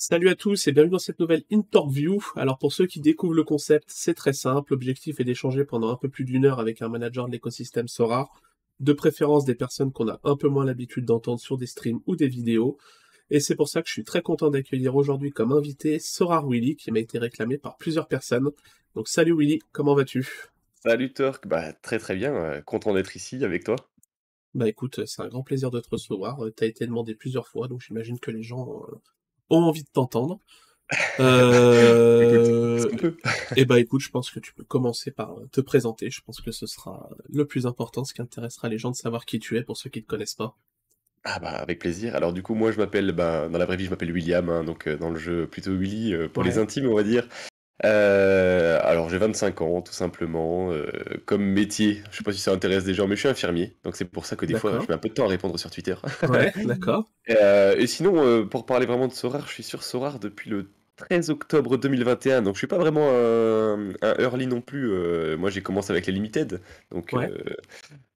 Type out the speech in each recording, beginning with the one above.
Salut à tous et bienvenue dans cette nouvelle interview. Alors pour ceux qui découvrent le concept, c'est très simple. L'objectif est d'échanger pendant un peu plus d'une heure avec un manager de l'écosystème Sora, de préférence des personnes qu'on a un peu moins l'habitude d'entendre sur des streams ou des vidéos. Et c'est pour ça que je suis très content d'accueillir aujourd'hui comme invité Sora Willy qui m'a été réclamé par plusieurs personnes. Donc salut Willy, comment vas-tu? Salut Turk, bah très très bien, euh, content d'être ici avec toi. Bah écoute, c'est un grand plaisir de te recevoir. T'as été demandé plusieurs fois, donc j'imagine que les gens euh, ont envie de t'entendre. Euh... et bah écoute, je pense que tu peux commencer par te présenter. Je pense que ce sera le plus important, ce qui intéressera les gens de savoir qui tu es pour ceux qui ne te connaissent pas. Ah bah avec plaisir. Alors du coup moi je m'appelle, bah, dans la vraie vie je m'appelle William, hein, donc euh, dans le jeu plutôt Willy euh, pour les intimes on va dire. Euh, alors j'ai 25 ans tout simplement. comme métier, je sais pas si ça intéresse des gens, mais je suis infirmier, donc c'est pour ça que des fois je mets un peu de temps à répondre sur Twitter. Ouais, d'accord. et sinon pour parler vraiment de Sorar, je suis sur Sorar depuis le 13 octobre 2021, donc je suis pas vraiment un, early non plus. Euh, moi, j'ai commencé avec les limited, donc euh,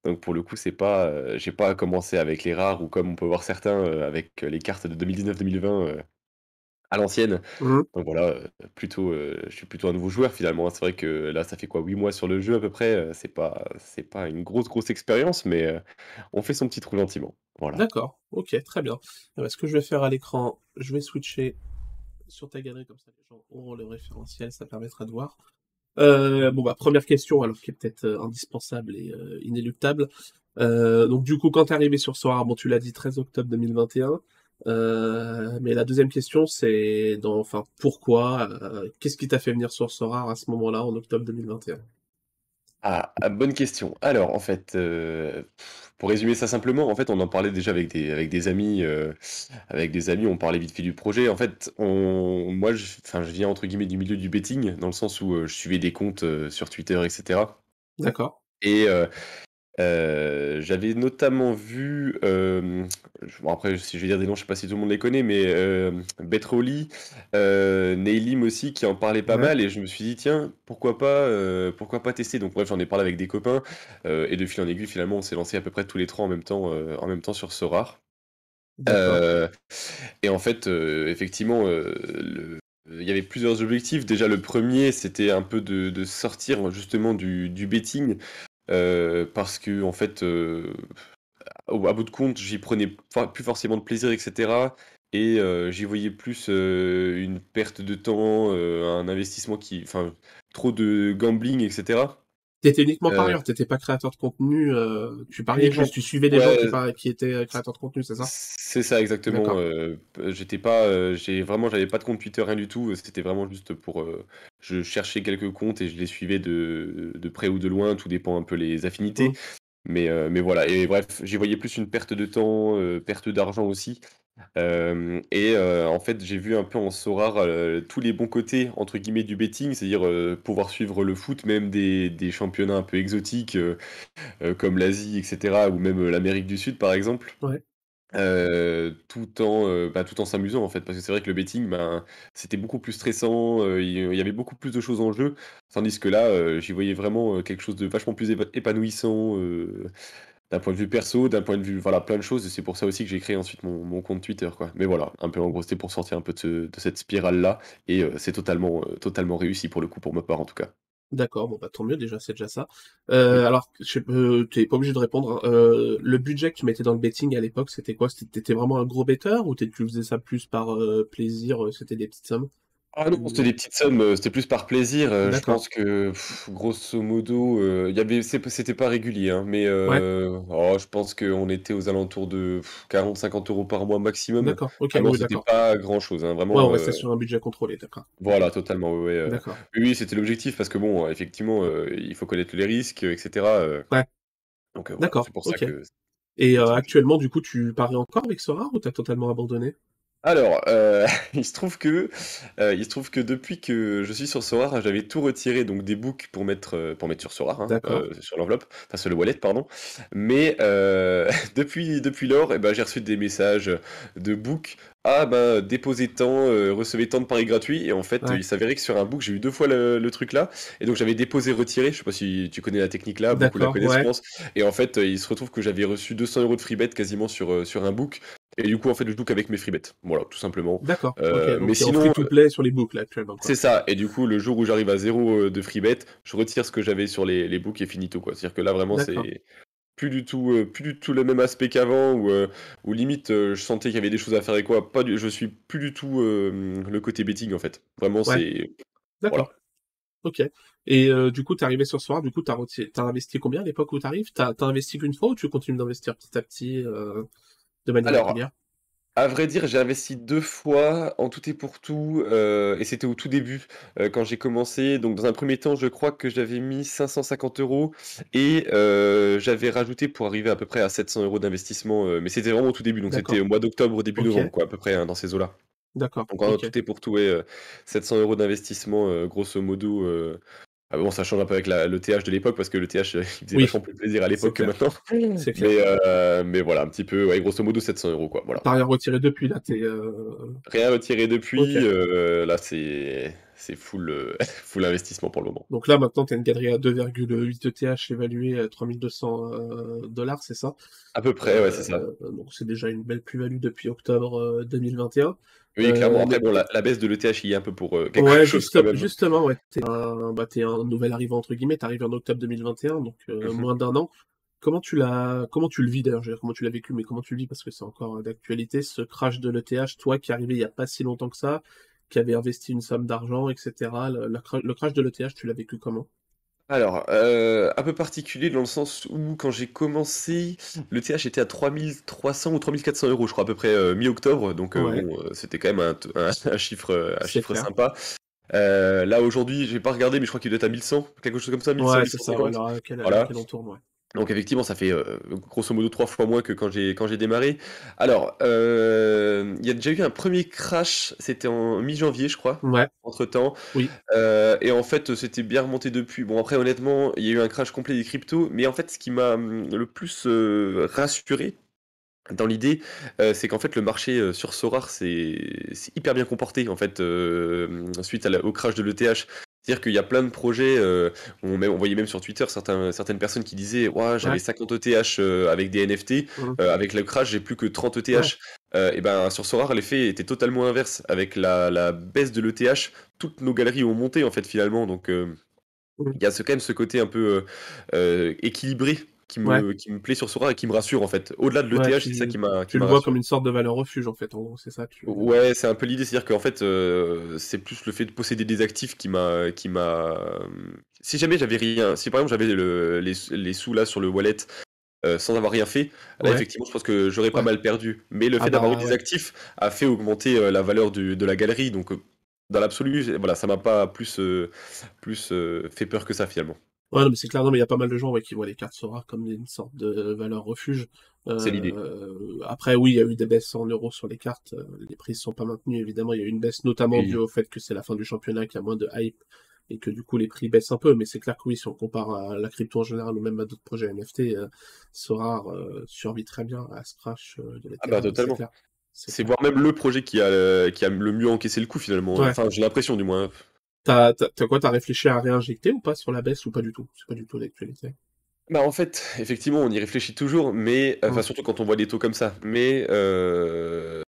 donc pour le coup, c'est pas, euh, j'ai pas commencé avec les rares ou comme on peut voir certains avec les cartes de 2019-2020 à l'ancienne. Mmh. Donc voilà, plutôt, je suis plutôt un nouveau joueur finalement. C'est vrai que là, ça fait quoi, 8 mois sur le jeu à peu près. c'est pas, c'est pas une grosse grosse expérience, mais on fait son petit trou gentiment. Voilà. D'accord, ok, très bien. ce que je vais faire à l'écran, je vais switcher sur ta galerie, comme ça les gens auront le référentiel, ça permettra de voir. Euh, bon bah première question, alors qui est peut-être euh, indispensable et euh, inéluctable. donc du coup, quand t'es arrivé sur Sora, bon tu l'as dit 13 octobre 2021. Mais la deuxième question, c'est dans, enfin pourquoi, qu'est-ce qui t'a fait venir sur Sora à ce moment-là en octobre 2021 ah, ah, bonne question. Alors, en fait, euh, pour résumer ça simplement, en fait, on en parlait déjà avec des, avec des amis, euh, avec des amis, on parlait vite fait du projet. En fait, on, moi, je, enfin, je viens entre guillemets du milieu du betting, dans le sens où euh, je suivais des comptes sur Twitter, etc. D'accord. Et euh, j'avais notamment vu, euh, après si je vais dire des noms, je sais pas si tout le monde les connaît, mais euh, Betroli, euh, Neylim aussi, qui en parlait pas mal, et je me suis dit tiens, pourquoi pas, pourquoi pas tester. Donc bref, j'en ai parlé avec des copains, et de fil en aiguille, finalement, on s'est lancé à peu près tous les trois en même temps, en même temps sur Sorar. et en fait, effectivement, il y avait plusieurs objectifs. Déjà, le premier, c'était un peu de, sortir justement du, du betting parce que en fait, euh, à bout de compte, j'y prenais plus forcément de plaisir, etc. Et euh, j'y voyais plus une perte de temps, un investissement qui, enfin, trop de gambling, etc. T'étais uniquement euh... parieur, t'étais pas créateur de contenu. tu pariais juste, tu suivais des gens qui, étaient créateurs de contenu, c'est ça? C'est ça exactement. j'étais pas, j'ai vraiment, j'avais pas de compte Twitter, rien du tout. C'était vraiment juste pour, je cherchais quelques comptes et je les suivais de, de près ou de loin. Tout dépend un peu les affinités. Mmh. Mais, mais voilà. Et bref, j'y voyais plus une perte de temps, perte d'argent aussi et en fait, j'ai vu un peu en Sorare, tous les bons côtés entre guillemets du betting, c'est-à-dire, pouvoir suivre le foot, même des championnats un peu exotiques, comme l'Asie etc. ou même, l'Amérique du Sud par exemple. Tout en, bah, tout en s'amusant en fait. Parce que c'est vrai que le betting, ben, c'était beaucoup plus stressant, il y avait beaucoup plus de choses en jeu. Tandis que là, j'y voyais vraiment, quelque chose de vachement plus épanouissant, d'un point de vue perso, d'un point de vue, voilà, plein de choses. Et c'est pour ça aussi que j'ai créé ensuite mon, compte Twitter, quoi. Mais voilà, un peu en gros, c'était pour sortir un peu de, cette spirale-là. Et euh, c'est totalement, totalement réussi pour le coup, pour ma part en tout cas. D'accord, bon bah tant mieux déjà, c'est déjà ça. Euh, alors, tu n'es pas obligé de répondre. Hein. le budget que tu mettais dans le betting à l'époque, c'était quoi? C'était vraiment un gros betteur ou tu faisais ça plus par plaisir C'était des petites sommes? Ah non, c'était des petites sommes, euh, c'était plus par plaisir. Euh, je pense que, grosso modo, euh, y avait c'était pas régulier, hein, mais oh, je pense qu'on était aux alentours de 40-50 euros par mois maximum. D'accord, OK, Ah c'était pas grand-chose, hein, vraiment, Ouais, on restait sur un budget contrôlé, d'accord. voilà, totalement, ouais, D'accord. oui, c'était l'objectif parce que bon, effectivement, il faut connaître les risques, etc., Ouais. donc D'accord, c'est pour ça que Et actuellement, du coup, tu paries encore avec Sora ou t'as totalement abandonné? Alors, euh, il se trouve que, euh, il se trouve que depuis que je suis sur Sora, j'avais tout retiré, donc des books pour mettre, euh, pour mettre sur Sora, hein, sur l'enveloppe, enfin sur le wallet, pardon. Mais depuis, depuis lors, eh ben, j'ai reçu des messages de book. Ah ben déposez tant, recevez tant de paris gratuits. Et en fait il s'avérait que sur un book j'ai eu deux fois le, truc là. Et donc j'avais déposé retiré, je sais pas si tu connais la technique là, beaucoup la connaissent je pense. Et en fait il se retrouve que j'avais reçu 200 euros de free bet quasiment sur, sur un book Et du coup, en fait, je joue qu'avec mes free bets. Voilà, tout simplement. D'accord. Euh, mais sinon, free to play sur les books là actuellement. C'est ça. Et du coup, le jour où j'arrive à zéro de free bet, je retire ce que j'avais sur les, les books et finito quoi. C'est-à-dire que là vraiment c'est plus du tout, euh, plus du tout le même aspect qu'avant, où, euh, limite euh, je sentais qu'il y avait des choses à faire et quoi. Pas je suis plus du tout le côté betting en fait. Vraiment, c'est. D'accord. Ok. Et du coup, t'es arrivé sur ce soir, du coup, t'as, as investi combien à l'époque où t'arrives? T'as as investi qu'une fois ou tu continues d'investir petit à petit de manière régulière. à vrai dire, j'ai investi deux fois en tout et pour tout, euh, et c'était au tout début, euh, quand j'ai commencé. Donc dans un premier temps, je crois que j'avais mis 550 euros et euh, j'avais rajouté pour arriver à peu près à 700 euros d'investissement, mais c'était vraiment au tout début, donc c'était au mois d'octobre, début novembre quoi, à peu près, hein, dans ces eaux-là. D'accord, Donc en tout et pour tout, ouais, 700 euros d'investissement, grosso modo, ah bon, ça change un peu avec le TH de l'époque parce que le TH il faisait vachement plus plaisir à l'époque que maintenant. C'est clair. Mais, euh, mais, voilà, un petit peu, ouais, grosso modo 700 euros quoi. Voilà. T'as rien retiré depuis là, t'es. Euh... Rien retiré depuis. Euh, là, c'est c'est full, full investissement pour le moment. Donc là, maintenant, tu as une galerie à 2,8 ETH évaluée à 3200 euh, dollars, c'est ça? À peu près, ouais, c'est ça. donc c'est déjà une belle plus-value depuis octobre 2021. Oui, clairement. Euh, Après, bon, la, baisse de l'ETH y est un peu pour euh, quelque ouais, chose. justement, ouais. T'es un, bah, un nouvel arrivant, entre guillemets. T'arrives en octobre 2021, donc euh, mhm. moins d'un an. Comment tu l'as, comment tu le vis d'ailleurs, comment tu l'as vécu, mais comment tu le vis? Parce que c'est encore d'actualité, ce crash de l'ETH, toi qui arrivé il y a pas si longtemps que ça, qui avait investi une somme d'argent, etc. le crash de l'ETH, tu l'as vécu comment? Alors, euh, un peu particulier dans le sens où quand j'ai commencé, le TH était à 3300 ou 3400 euros, je crois à peu près euh, mi-octobre, donc euh, c'était quand même un, chiffre, un chiffre sympa. là aujourd'hui, j'ai pas regardé, mais je crois qu'il doit être à 1100, quelque chose comme ça, 1100, ouais, c'est ça, voilà. Donc effectivement, ça fait euh, grosso modo trois fois moins que quand j'ai quand j'ai démarré. Alors, euh, il y a déjà eu un premier crash, c'était en mi-janvier, je crois. Ouais. Entre temps. Oui. Euh, et en fait, c'était bien remonté depuis. Bon après, honnêtement, il y a eu un crash complet des cryptos, mais en fait, ce qui m'a hum, le plus rassuré, dans l'idée, c'est qu'en fait le marché sur Sorar c'est hyper bien comporté en fait suite au crash de l'ETH. C'est-à-dire qu'il y a plein de projets, euh, on, voyait même sur Twitter certains, certaines personnes qui disaient ouais, j'avais 50 ETH avec des NFT, mmh. euh, avec le crash j'ai plus que 30 ETH. Euh, et ben sur Sorar l'effet était totalement inverse. Avec la, baisse de l'ETH, toutes nos galeries ont monté en fait finalement. Donc mmh. il y a ce, quand même ce côté un peu équilibré qui me, qui me plaît sur Sora et qui me rassure en fait. Au-delà de l'ETH, c'est ça qui m'a. Tu le vois comme une sorte de valeur refuge en fait, en gros, c'est ça. Ouais, c'est un peu l'idée, c'est-à-dire qu'en fait, euh, c'est plus le fait de posséder des actifs qui m'a, qui m'a. Si jamais j'avais rien, si par exemple j'avais le, les, les, sous là sur le wallet. Euh, sans avoir rien fait, là effectivement je pense que j'aurais pas mal perdu. Mais le ah fait d'avoir bah, des actifs a fait augmenter euh, la valeur du, de la galerie. Donc dans l'absolu, voilà, ça m'a pas plus, plus fait peur que ça finalement. Ouais, mais c'est clair, non, mais il y a pas mal de gens qui voient les cartes Sora comme une sorte de valeur refuge. c'est l'idée. Euh, après, oui, il y a eu des baisses en euros sur les cartes. Euh, les prix ne sont pas maintenus, évidemment. Il y a eu une baisse notamment due au fait que c'est la fin du championnat, qu'il y a moins de hype et que du coup les prix baissent un peu. Mais c'est clair que oui, si on compare à la crypto en général ou même à d'autres projets NFT, euh, Sora survit très bien à ce crash de la Ah bah totalement. C'est voire même le projet qui a, qui a le mieux encaissé le coup finalement. Enfin, j'ai l'impression du moins. T'as, t'as, quoi, t'as réfléchi à réinjecter ou pas sur la baisse ou pas du tout? C'est pas du tout l'actualité. Bah en fait, effectivement, on y réfléchit toujours, mais enfin mmh. surtout quand on voit des taux comme ça. Mais euh,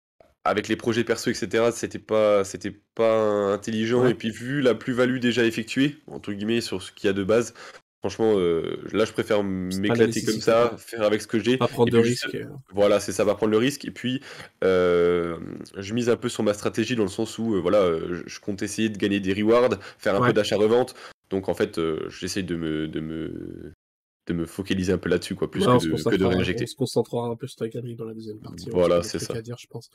avec les projets perso, etc., c'était pas, c'était pas intelligent. Et puis vu la plus-value déjà effectuée entre guillemets sur ce qu'il y a de base, Franchement, euh, là, je préfère m'éclater comme ça, faire avec ce que j'ai. Pas prendre de risques. Voilà, c'est ça, va prendre le risque. Et puis, euh, je mise un peu sur ma stratégie dans le sens où, euh, voilà, je compte essayer de gagner des rewards, faire un peu d'achat-revente. Donc, en fait, j'essaie de me, de me, de me focaliser un peu là-dessus, quoi, plus que, de, réinjecter. On se concentrera un peu sur ta galerie dans la deuxième partie. Voilà, c'est ça. à dire, je pense.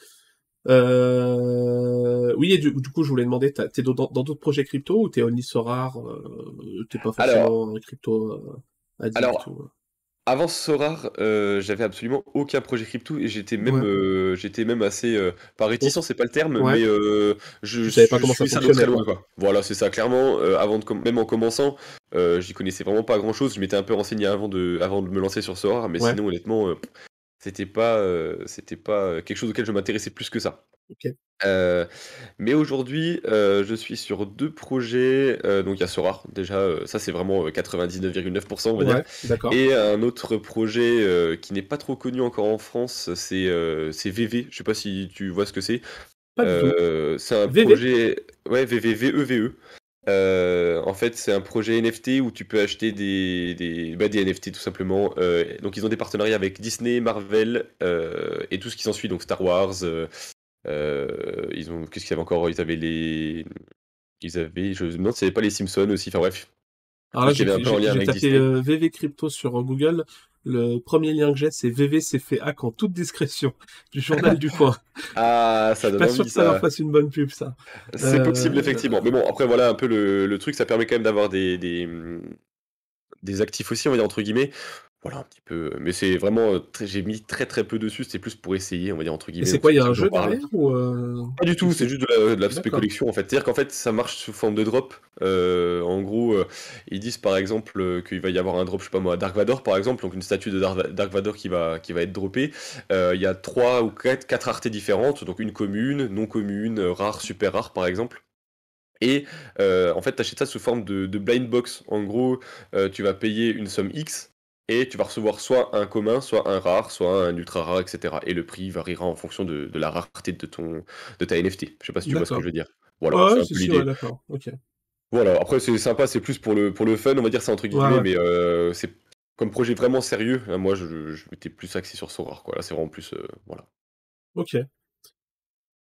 Euh... Oui, et du, coup, je voulais demander, t'es dans d'autres projets crypto ou t'es only Sorar euh, T'es pas forcément crypto euh, addict Alors, euh? avant Sorar, euh, j'avais absolument aucun projet crypto et j'étais même, j'étais même assez, pas réticent, c'est pas le terme, mais je, savais pas comment ça fonctionnait. Loin, quoi. Voilà, c'est ça, clairement. avant de, même en commençant, j'y connaissais vraiment pas grand chose. Je m'étais un peu renseigné avant de, avant de me lancer sur Sorar, mais sinon, honnêtement c'était pas, euh, c'était pas quelque chose auquel je m'intéressais plus que ça. Ok. mais aujourd'hui, je suis sur deux projets, donc il y a Sorare déjà, ça c'est vraiment, 99,9% on va dire et un autre projet, qui n'est pas trop connu encore en France, c'est, c'est VV. Je sais pas si tu vois ce que c'est? c'est un projet ouais, VV, VEVE. Euh, en fait, c'est un projet NFT où tu peux acheter des, bah, NFT tout simplement. Euh, donc, ils ont des partenariats avec Disney, Marvel euh, et tout ce qui s'ensuit, donc Star Wars. ils ont, qu'est-ce qu'il y avait encore? Ils avaient les, ils avaient, je me pas les Simpsons aussi. Enfin bref. Alors là, j'ai tapé VV Crypto sur Google. Le premier lien que j'ai, c'est VV s'est fait hack en toute discrétion du journal du coin. Ah, ça donne pas sûr que ça, leur fasse une bonne pub, ça. C'est possible, effectivement. Mais bon, après, voilà un peu le, truc, ça permet quand même d'avoir des, des, des actifs aussi, on va dire, entre guillemets. Voilà, un petit peu. Mais c'est vraiment. Euh, j'ai mis très très peu dessus, c'était plus pour essayer, on va dire, entre guillemets. c'est quoi, il y a un jeu derrière ou euh, Pas du tout, c'est juste de la, spéculation en fait. C'est-à-dire qu'en fait, ça marche sous forme de drop. Euh, en gros, ils disent par exemple qu'il va y avoir un drop, je sais pas moi, Dark Vador par exemple, donc une statue de Dark Vador qui va, qui va être droppée. Il y a trois ou quatre, quatre raretés différentes, donc une commune, non commune, rare, super rare par exemple. Et en fait, tu achètes ça sous forme de, de blind box. En gros, tu vas payer une somme X et tu vas recevoir soit un commun, soit un rare, soit un ultra rare, etc. Et le prix variera en fonction de, la rareté de, ton, de ta NFT. Je sais pas si tu vois ce que je veux dire. Voilà, c'est l'idée. Voilà, après c'est sympa, c'est plus pour le, pour le fun, on va dire ça entre guillemets, mais euh, c'est comme projet vraiment sérieux. Hein, moi, je, je, m'étais plus axé sur rare, quoi. Là, c'est vraiment plus. Euh, voilà. Ok.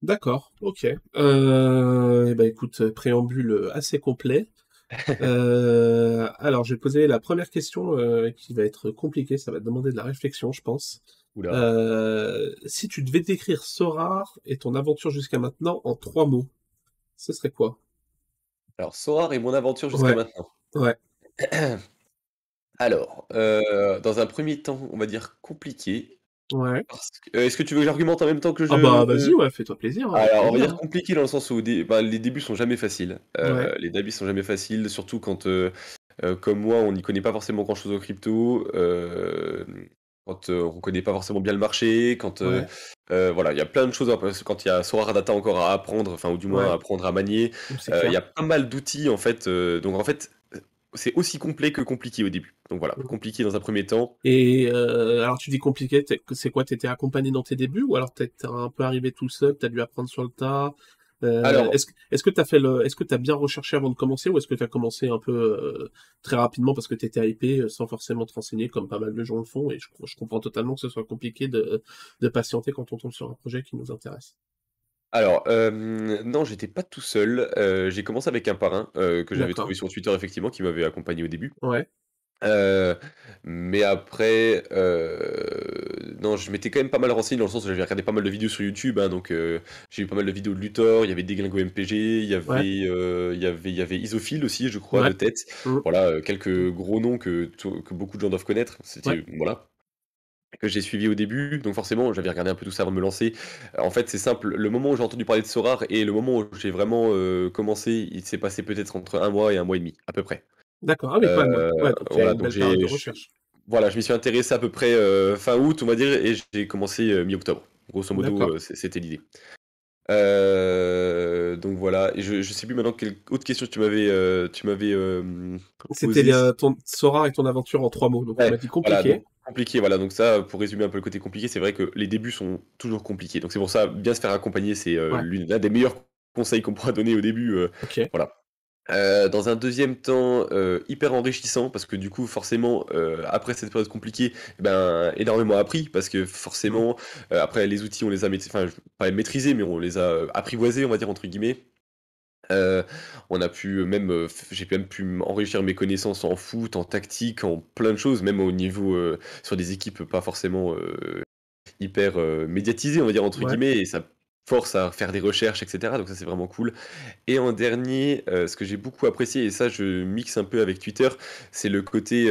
D'accord, ok. Euh, bah écoute, préambule assez complet. Euh, alors, je vais poser la première question euh, qui va être compliquée, ça va demander de la réflexion, je pense. Euh, si tu devais décrire Sorar et ton aventure jusqu'à maintenant en trois mots, ce serait quoi? Alors, Sorar et mon aventure jusqu'à maintenant. Ouais. Alors, dans un premier temps, on va dire compliqué. Ouais. Euh, est-ce que tu veux que j'argumente en même temps que je. Ah bah vas-y, ouais, fais-toi plaisir. Hein, Alors, on va dire compliqué dans le sens où bah, les débuts sont jamais faciles. Euh, les débuts sont jamais faciles, surtout quand, euh, comme moi, on n'y connaît pas forcément grand-chose au crypto, quand on connaît pas forcément bien le marché, quand voilà, il y a plein de choses. Quand il y a Sora Data encore à apprendre, enfin ou du moins à apprendre à manier, il y a pas mal d'outils en fait. donc en fait, c'est aussi complet que compliqué au début. Donc voilà, compliqué dans un premier temps. Et euh, alors tu dis compliqué, c'est quoi T'étais accompagné dans tes débuts ou alors t'es un peu arrivé tout seul, t'as dû apprendre sur le tas euh, alors, est-ce que tu as fait le, est-ce que tu as bien recherché avant de commencer ou est-ce que tu as commencé un peu euh, très rapidement parce que tu étais hypé sans forcément te renseigner comme pas mal de gens le font et je, je comprends totalement que ce soit compliqué de, de patienter quand on tombe sur un projet qui nous intéresse? Alors, non, j'étais pas tout seul, j'ai commencé avec un parrain, que j'avais trouvé sur Twitter effectivement, qui m'avait accompagné au début. Ouais. mais après, non, je m'étais quand même pas mal renseigné dans le sens où j'avais regardé pas mal de vidéos sur YouTube, hein, donc j'ai eu pas mal de vidéos de Luthor, il y avait Deglingo MPG, il y avait, il y avait il y avait Isophile aussi, je crois, de tête. Mmh. Voilà, quelques gros noms que que beaucoup de gens doivent connaître. C'était voilà que j'ai suivi au début, donc forcément j'avais regardé un peu tout ça avant de me lancer. Euh, en fait c'est simple, le moment où j'ai entendu parler de Sorar et le moment où j'ai vraiment euh, commencé, il s'est passé peut-être entre un mois et un mois et demi, à peu près. D'accord, ah oui, euh, ouais, voilà, donc j'ai, voilà, je m'y suis intéressé à peu près fin août, on va dire, et j'ai commencé mi-octobre. Grosso modo, c'était l'idée. Donc voilà, et je, je sais plus maintenant quelle autre question tu m'avais, tu m'avais. C'était ton Sora et ton aventure en trois mots, donc on m'a dit compliqué. Compliqué, voilà. Donc ça, pour résumer un peu le côté compliqué, c'est vrai que les débuts sont toujours compliqués. Donc c'est pour ça, bien se faire accompagner, c'est euh, l'un des meilleurs conseils qu'on pourra donner au début. Euh, voilà. Euh, dans un deuxième temps, hyper enrichissant parce que du coup, forcément, après cette période compliquée, eh ben, énormément appris parce que forcément, après les outils, on les a enfin, pas maîtrisés, mais on les a apprivoisés, on va dire entre guillemets. Euh, on a pu même, euh, j'ai même pu enrichir mes connaissances en foot, en tactique, en plein de choses, même au niveau euh, sur des équipes pas forcément hyper médiatisées, on va dire entre guillemets, et ça force à faire des recherches, etc. Donc ça c'est vraiment cool. Et en dernier, ce que j'ai beaucoup apprécié, et ça je mixe un peu avec Twitter, c'est le côté,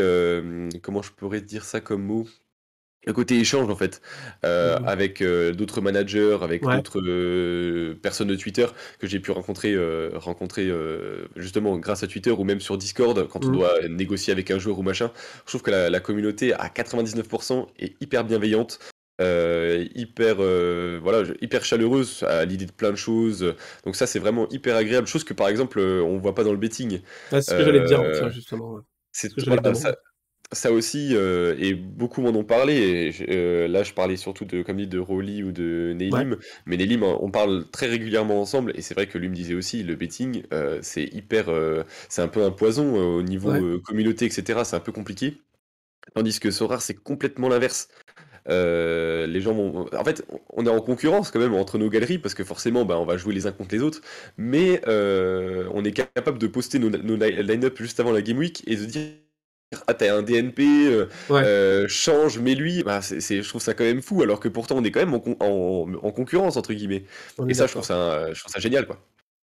comment je pourrais dire ça comme mot? Le côté échange en fait euh, mmh avec euh, d'autres managers, avec d'autres euh, personnes de Twitter que j'ai pu rencontrer, rencontrer justement grâce à Twitter ou même sur Discord quand on mmh. doit négocier avec un joueur ou machin. Je trouve que la, la communauté à 99% est hyper bienveillante. Hyper, voilà, hyper chaleureuse à l'idée de plein de choses. Donc ça, c'est vraiment hyper agréable. Chose que par exemple, on voit pas dans le betting. c'est ce que j'allais justement. C'est ça, ça aussi, et beaucoup m'en ont parlé. Et là, je parlais surtout de, comme dit, de Rolly ou de Nelim. Mais Nelim, on parle très régulièrement ensemble. Et c'est vrai que lui me disait aussi, le betting, c'est hyper, c'est un peu un poison au niveau communauté, etc. C'est un peu compliqué. Tandis que Sorar, c'est complètement l'inverse. Les gens vont. En fait, on est en concurrence quand même entre nos galeries parce que forcément, bah, on va jouer les uns contre les autres. Mais on est capable de poster nos, nos line-up juste avant la Game Week et de dire ah t'as un DNP, euh, euh, change, mais lui, bah, c'est, je trouve ça quand même fou, alors que pourtant on est quand même en, concurrence entre guillemets. Et ça je trouve ça, je trouve ça génial quoi.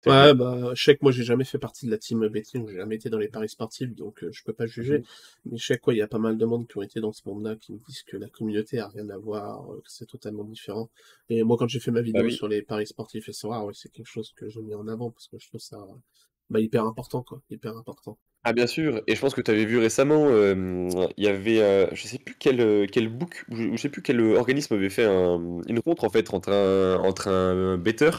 Ouais, bah, je sais que moi j'ai jamais fait partie de la team betting, j'ai jamais été dans les paris sportifs, donc euh, je peux pas juger. Mhm. Mais je sais quoi, il y a pas mal de monde qui ont été dans ce monde-là, qui me disent que la communauté a rien à voir, que c'est totalement différent. Et moi quand j'ai fait ma vidéo bah sur les paris sportifs et ça, ouais, c'est quelque chose que j'ai mis en avant parce que je trouve ça bah, hyper important, quoi, hyper important. Ah bien sûr, et je pense que tu avais vu récemment, il y avait, euh, je sais plus quel, quel book, ou je, sais plus quel organisme avait fait une rencontre en fait entre un, entre un better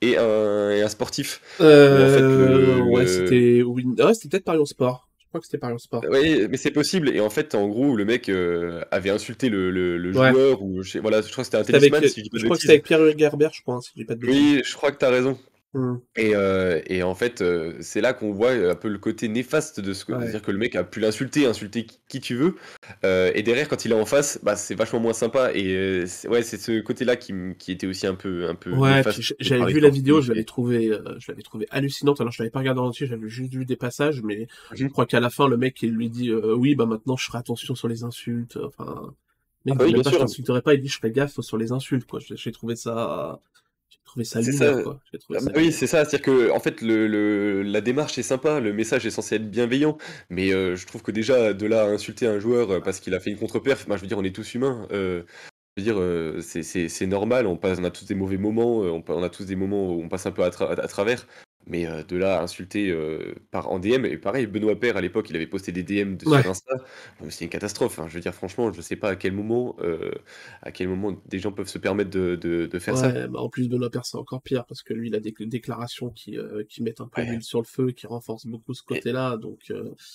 et un, et un sportif. Euh, ouais, c'était ouais, c'était peut-être Paris Sport. Je crois que c'était Paris Sport. Oui, mais c'est possible. Et en fait, en gros, le mec euh, avait insulté le, le, joueur, ou je sais, voilà, je crois que c'était un tennisman. Si je, je crois que c'était avec Pierre Gerber, je crois, si je dis pas de bêtises. Oui, je crois que tu as raison. Mmh. Et, euh, et, en fait, euh, c'est là qu'on voit un peu le côté néfaste de ce que c'est-à-dire que le mec a pu l'insulter, insulter qui, tu veux, euh, et derrière quand il est en face, bah c'est vachement moins sympa. Et ouais, c'est ce côté-là qui, qui, était aussi un peu un peu. Ouais, j'avais vu la vidéo, je l'avais trouvé, je l'avais trouvé hallucinante. Alors je l'avais pas regardé entier, j'avais juste vu des passages, mais je mmh. crois qu'à la fin le mec il lui dit oui bah maintenant je ferai attention sur les insultes. Enfin, mais ah bah oui, pas, je t'insulterai pas, il dit je ferai gaffe sur les insultes quoi. J'ai trouvé ça trouvé ça quoi. Ah oui, c'est ça. C'est-à-dire que, en fait, le, la démarche est sympa, le message est censé être bienveillant, mais euh, je trouve que déjà, de là à insulter un joueur euh, parce qu'il a fait une contre-perf, je veux dire, on est tous humains. Euh, je veux dire, c'est normal, on, passe, on a tous des mauvais moments, on, on, a tous des moments où on passe un peu à, à travers. Mais de là à insulter par en DM, et pareil, Benoît Père à l'époque, il avait posté des DM de sur Insta, c'est une catastrophe. Hein. Je veux dire, franchement, je sais pas à quel moment, à quel moment des gens peuvent se permettre de, de, faire ça. Bah, en plus, Benoît Père, c'est encore pire parce que lui, il a des déclarations qui, qui mettent un peu d'huile sur le feu, qui renforcent beaucoup ce côté-là. Donc,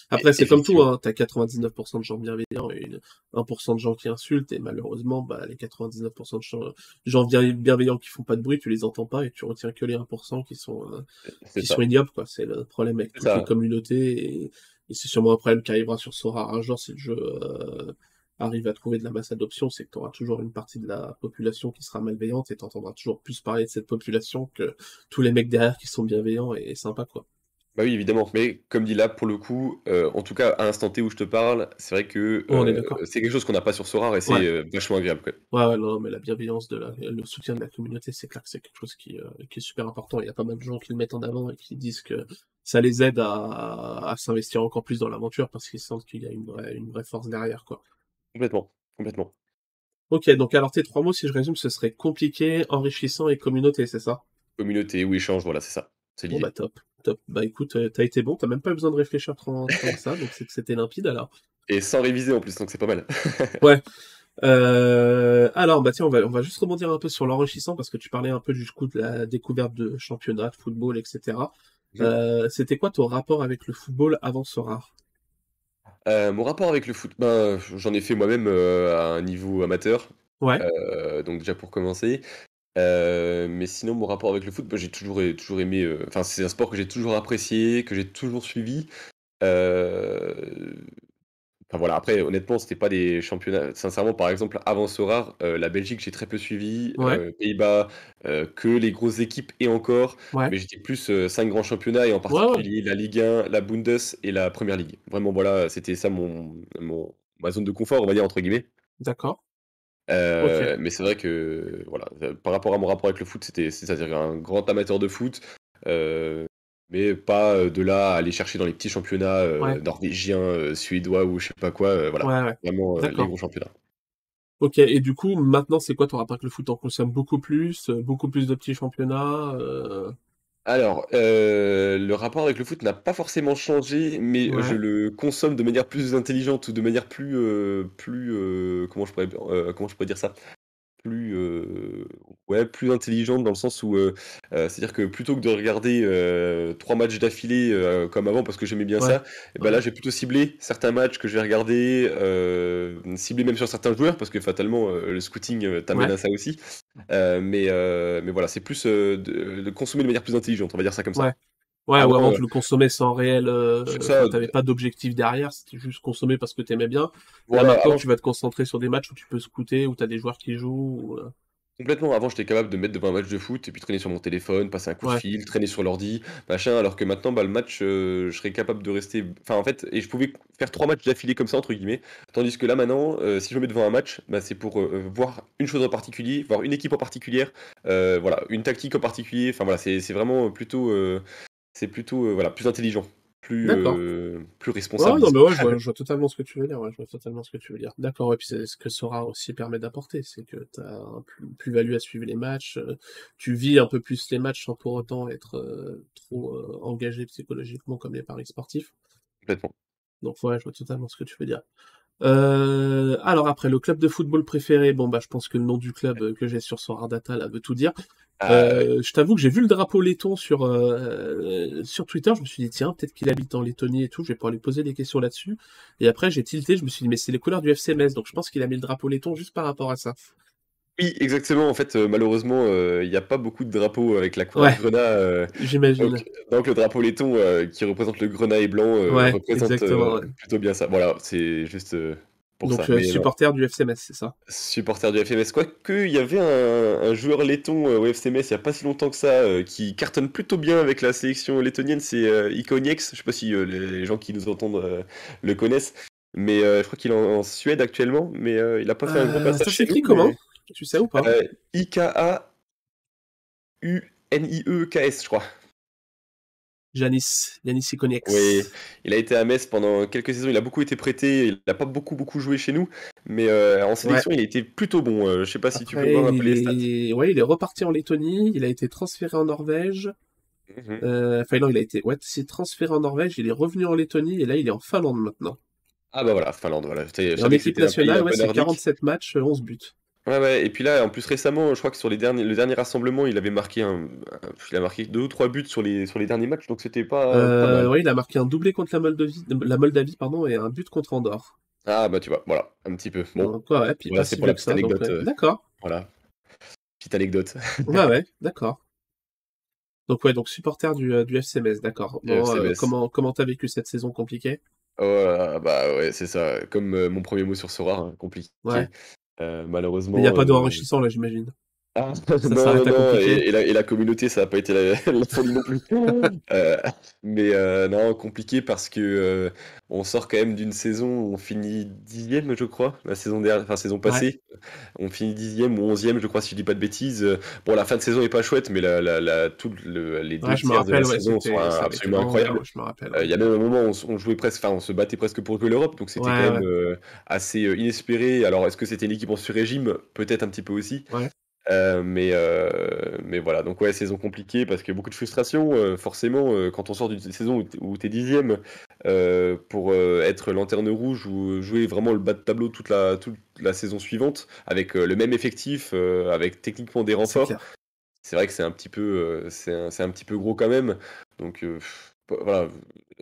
après, c'est comme tout, hein, t'as 99% de gens bienveillants et 1% de gens qui insultent, et malheureusement, bah, les 99% de gens bienveillants qui font pas de bruit, tu les entends pas et tu retiens que les 1% qui sont qui sont ignobles, quoi. C'est le problème avec toute la communauté et, c'est sûrement un problème qui arrivera sur Sora un jour si le jeu euh, arrive à trouver de la masse d'adoption, c'est que tu auras toujours une partie de la population qui sera malveillante et tu entendras toujours plus parler de cette population que tous les mecs derrière qui sont bienveillants et, sympas, quoi. Bah oui, évidemment. Mais comme dit là, pour le coup, euh, en tout cas, à l'instant T où je te parle, c'est vrai que euh, c'est quelque chose qu'on n'a pas sur Sora et c'est vachement agréable. Ouais, ouais, non, mais la bienveillance, de la, le soutien de la communauté, c'est clair que c'est quelque chose qui, qui, est super important. Il y a pas mal de gens qui le mettent en avant et qui disent que ça les aide à, à s'investir encore plus dans l'aventure parce qu'ils sentent qu'il y a une vraie, une vraie force derrière, quoi. Complètement, complètement. Ok, donc alors tes trois mots, si je résume, ce serait compliqué, enrichissant et communauté, c'est ça? Communauté ou échange, voilà, c'est ça. C'est bon, bah top. Top. Bah écoute, euh, t'as été bon, t'as même pas besoin de réfléchir trop, trop que ça, donc c'est que c'était limpide alors. Et sans réviser en plus, donc c'est pas mal. ouais. Euh, alors, bah tiens, on va, on va juste rebondir un peu sur l'enrichissant parce que tu parlais un peu du coup de la découverte de championnat, de football, etc. Euh, c'était quoi ton rapport avec le football avant ce rare Mon rapport avec le foot, ben, j'en ai fait moi-même à un niveau amateur. Ouais. donc déjà pour commencer. Euh, mais sinon, mon rapport avec le foot, bah, j'ai toujours, toujours aimé. Euh, enfin, c'est un sport que j'ai toujours apprécié, que j'ai toujours suivi. Euh, enfin voilà, après, honnêtement, c'était pas des championnats. Sincèrement, par exemple, avant ce rare, la Belgique, j'ai très peu suivi. Pays-Bas, que les grosses équipes et encore. Mais j'étais plus cinq grands championnats et en particulier la Ligue 1, la Bundes et la Première Ligue. Vraiment, voilà, c'était ça mon, mon, ma zone de confort, on va dire, entre guillemets. D'accord. Euh, mais c'est vrai que, voilà, par rapport à mon rapport avec le foot, c'était c'est-à-dire un grand amateur de foot, euh, mais pas euh, de là à aller chercher dans les petits championnats norvégiens, suédois ou je sais pas quoi, voilà, vraiment les gros championnats. Ok, et du coup, maintenant, c'est quoi ton rapport avec le foot? en consomme beaucoup plus, beaucoup plus de petits championnats? Alors, euh, le rapport avec le foot n'a pas forcément changé, mais je le consomme de manière plus intelligente ou de manière plus, euh, plus, euh, comment je pourrais, comment je pourrais dire ça? plus, ouais, plus intelligente dans le sens où, c'est-à-dire que plutôt que de regarder, trois matchs d'affilée, comme avant parce que j'aimais bien ça et bah, là, j'ai plutôt ciblé certains matchs que je vais regarder, ciblé même sur certains joueurs parce que fatalement, le scouting, t'amène à ça aussi. mais mais voilà, c'est plus, de consommer de manière plus intelligente, on va dire ça comme ça. Ouais, ou avant tu le consommais sans réel, euh, t'avais pas d'objectif derrière, c'était juste consommer parce que t'aimais bien. Là maintenant tu vas te concentrer sur des matchs où tu peux scouter, où t'as des joueurs qui jouent. Euh. Complètement. Avant, j'étais capable de mettre devant un match de foot et puis traîner sur mon téléphone, passer un coup de fil, traîner sur l'ordi, machin. Alors que maintenant, bah, le match, euh, je serais capable de rester. Enfin, en fait, et je pouvais faire trois matchs d'affilée comme ça, entre guillemets. Tandis que là, maintenant, euh, si je me mets devant un match, bah, c'est pour euh, voir une chose en particulier, voir une équipe en particulier, voilà, une tactique en particulier. Enfin, voilà, c'est vraiment plutôt. c'est plutôt voilà, plus intelligent plus, euh, plus responsable. non, mais ouais, je vois, totalement ce que tu veux dire. je vois totalement ce que tu veux dire. D'accord, et puis c'est ce que Sora aussi permet d'apporter, c'est que tu as un plus-value à suivre les matchs, euh, tu vis un peu plus les matchs sans pour autant être euh, trop engagé psychologiquement comme les paris sportifs. Complètement. Donc ouais, je vois totalement ce que tu veux dire. Euh, alors après, le club de football préféré, bon bah je pense que le nom du club que j'ai sur Sora Data là veut tout dire. Ah, euh, je t'avoue que j'ai vu le drapeau laiton sur, euh, sur Twitter, je me suis dit tiens, peut-être qu'il habite en Lettonie et tout, je vais pouvoir lui poser des questions là-dessus. Et après j'ai tilté, je me suis dit mais c'est les couleurs du FCMS, donc je pense qu'il a mis le drapeau laiton juste par rapport à ça. Oui, exactement. En fait, malheureusement, il n'y a pas beaucoup de drapeaux avec la couleur grenat. J'imagine. Donc, le drapeau laiton qui représente le grenat et blanc représente plutôt bien ça. Voilà, c'est juste donc, euh, supporter du FCMS, c'est ça? Supporter du FCMS. Quoique, il y avait un, joueur laiton euh, au FCMS il n'y a pas si longtemps que ça euh, qui cartonne plutôt bien avec la sélection lettonienne, c'est Iconiex. Je ne sais pas si les gens qui nous entendent le connaissent, mais je crois qu'il est en, Suède actuellement, mais il n'a pas fait un gros passage. Ça s'écrit comment? Tu sais ou pas? I-K-A-U-N-I-E-K-S, je crois. Janis, Janis Ikoniex. Oui, il a été à Metz pendant quelques saisons, il a beaucoup été prêté, il n'a pas beaucoup beaucoup joué chez nous, mais euh, en sélection il a été plutôt bon. Euh, je sais pas si tu peux me rappeler les stats. Ouais, il est reparti en Lettonie, il a été transféré en Norvège. Euh, enfin non, il a été ouais, c'est transféré en Norvège, il est revenu en Lettonie et là il est en Finlande maintenant. Ah bah voilà, Finlande, voilà. En équipe nationale, ouais, c'est 47 matchs, 11 buts. Ouais, ouais, et puis là, en plus récemment, je crois que sur les derniers, le dernier rassemblement, il avait marqué un, il a marqué deux ou trois buts sur les, sur les derniers matchs, donc c'était pas, euh, Oui, il a marqué un doublé contre la Moldavie, la Moldavie pardon, et un but contre Andorre. Ah bah tu vois, voilà, un petit peu. Bon, ouais, puis c'est pour la petite anecdote. Euh, d'accord. Voilà, petite anecdote. ouais, ouais, d'accord. Donc ouais, donc supporter du, euh, du FCMS, d'accord. comment comment t'as vécu cette saison compliquée? Oh bah ouais, c'est ça. Comme mon premier mot sur Sora, hein, compliqué. Ouais. Euh, malheureusement. Il n'y a pas d'enrichissant là, j'imagine. Ah, non, non, et, la, communauté, ça n'a pas été la, folie non plus. Euh, mais euh, non, compliqué parce que on sort quand même d'une saison où on finit dixième, je crois, la saison dernière, enfin saison passée. On finit dixième ou onzième, je crois, si je dis pas de bêtises. Bon, la fin de saison est pas chouette, mais la, la, la les deux tiers de la saison sont absolument incroyables. Il y a même un moment où on, jouait presque, enfin, on se battait presque pour jouer l'Europe, donc c'était quand même assez inespéré. Alors, est-ce que c'était une équipe en sur-régime? Peut-être un petit peu aussi. Euh, mais, euh, mais voilà, donc ouais, saison compliquée parce qu'il y a beaucoup de frustration. Euh, forcément, quand on sort d'une saison où tu es dixième, pour être lanterne rouge ou jouer vraiment le bas de tableau toute la, toute la saison suivante avec le même effectif, avec techniquement des renforts, c'est vrai que c'est un, petit peu, c'est un, un, petit peu gros quand même. Donc voilà,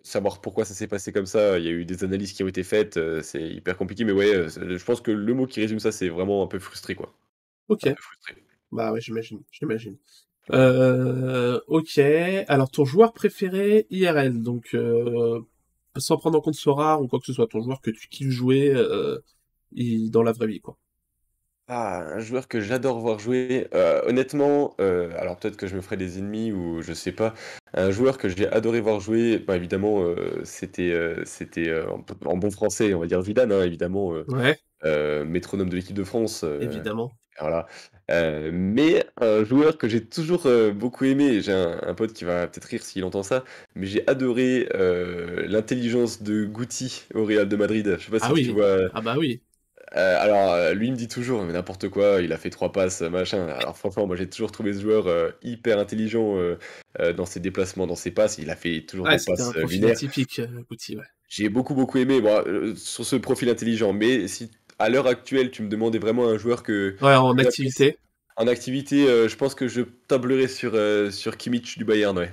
savoir pourquoi ça s'est passé comme ça, il y a eu des analyses qui ont été faites, c'est hyper compliqué, mais ouais, je pense que le mot qui résume ça, c'est vraiment un peu frustré quoi. Ok. Bah ouais, j'imagine, j'imagine. Euh, ok. Alors ton joueur préféré IRL, donc euh, sans prendre en compte Sora ou quoi que ce soit, ton joueur que tu kiffes jouer euh, dans la vraie vie, quoi. Ah, un joueur que j'adore voir jouer. Euh, honnêtement, euh, alors peut-être que je me ferai des ennemis ou je sais pas. Un joueur que j'ai adoré voir jouer, bah, évidemment, euh, c'était c'était en, bon français, on va dire Zidane, hein, évidemment, Ouais, métronome de l'équipe de France. évidemment. Voilà. mais un joueur que j'ai toujours beaucoup aimé, j'ai un, pote qui va peut-être rire s'il entend ça, mais j'ai adoré l'intelligence de Guti au Real de Madrid. Je sais pas Ah si tu vois. Ah bah oui. Euh, alors, euh, lui il me dit toujours, mais n'importe quoi, il a fait trois passes, machin. Alors, franchement, moi j'ai toujours trouvé ce joueur euh, hyper intelligent dans ses déplacements, dans ses passes. Il a fait toujours des passes un typique, ouais. J'ai beaucoup, beaucoup aimé sur ce profil intelligent. Mais si à l'heure actuelle, tu me demandais vraiment un joueur que. Ouais, en activité. En activité, je pense que je tablerai sur, sur Kimmich du Bayern, ouais.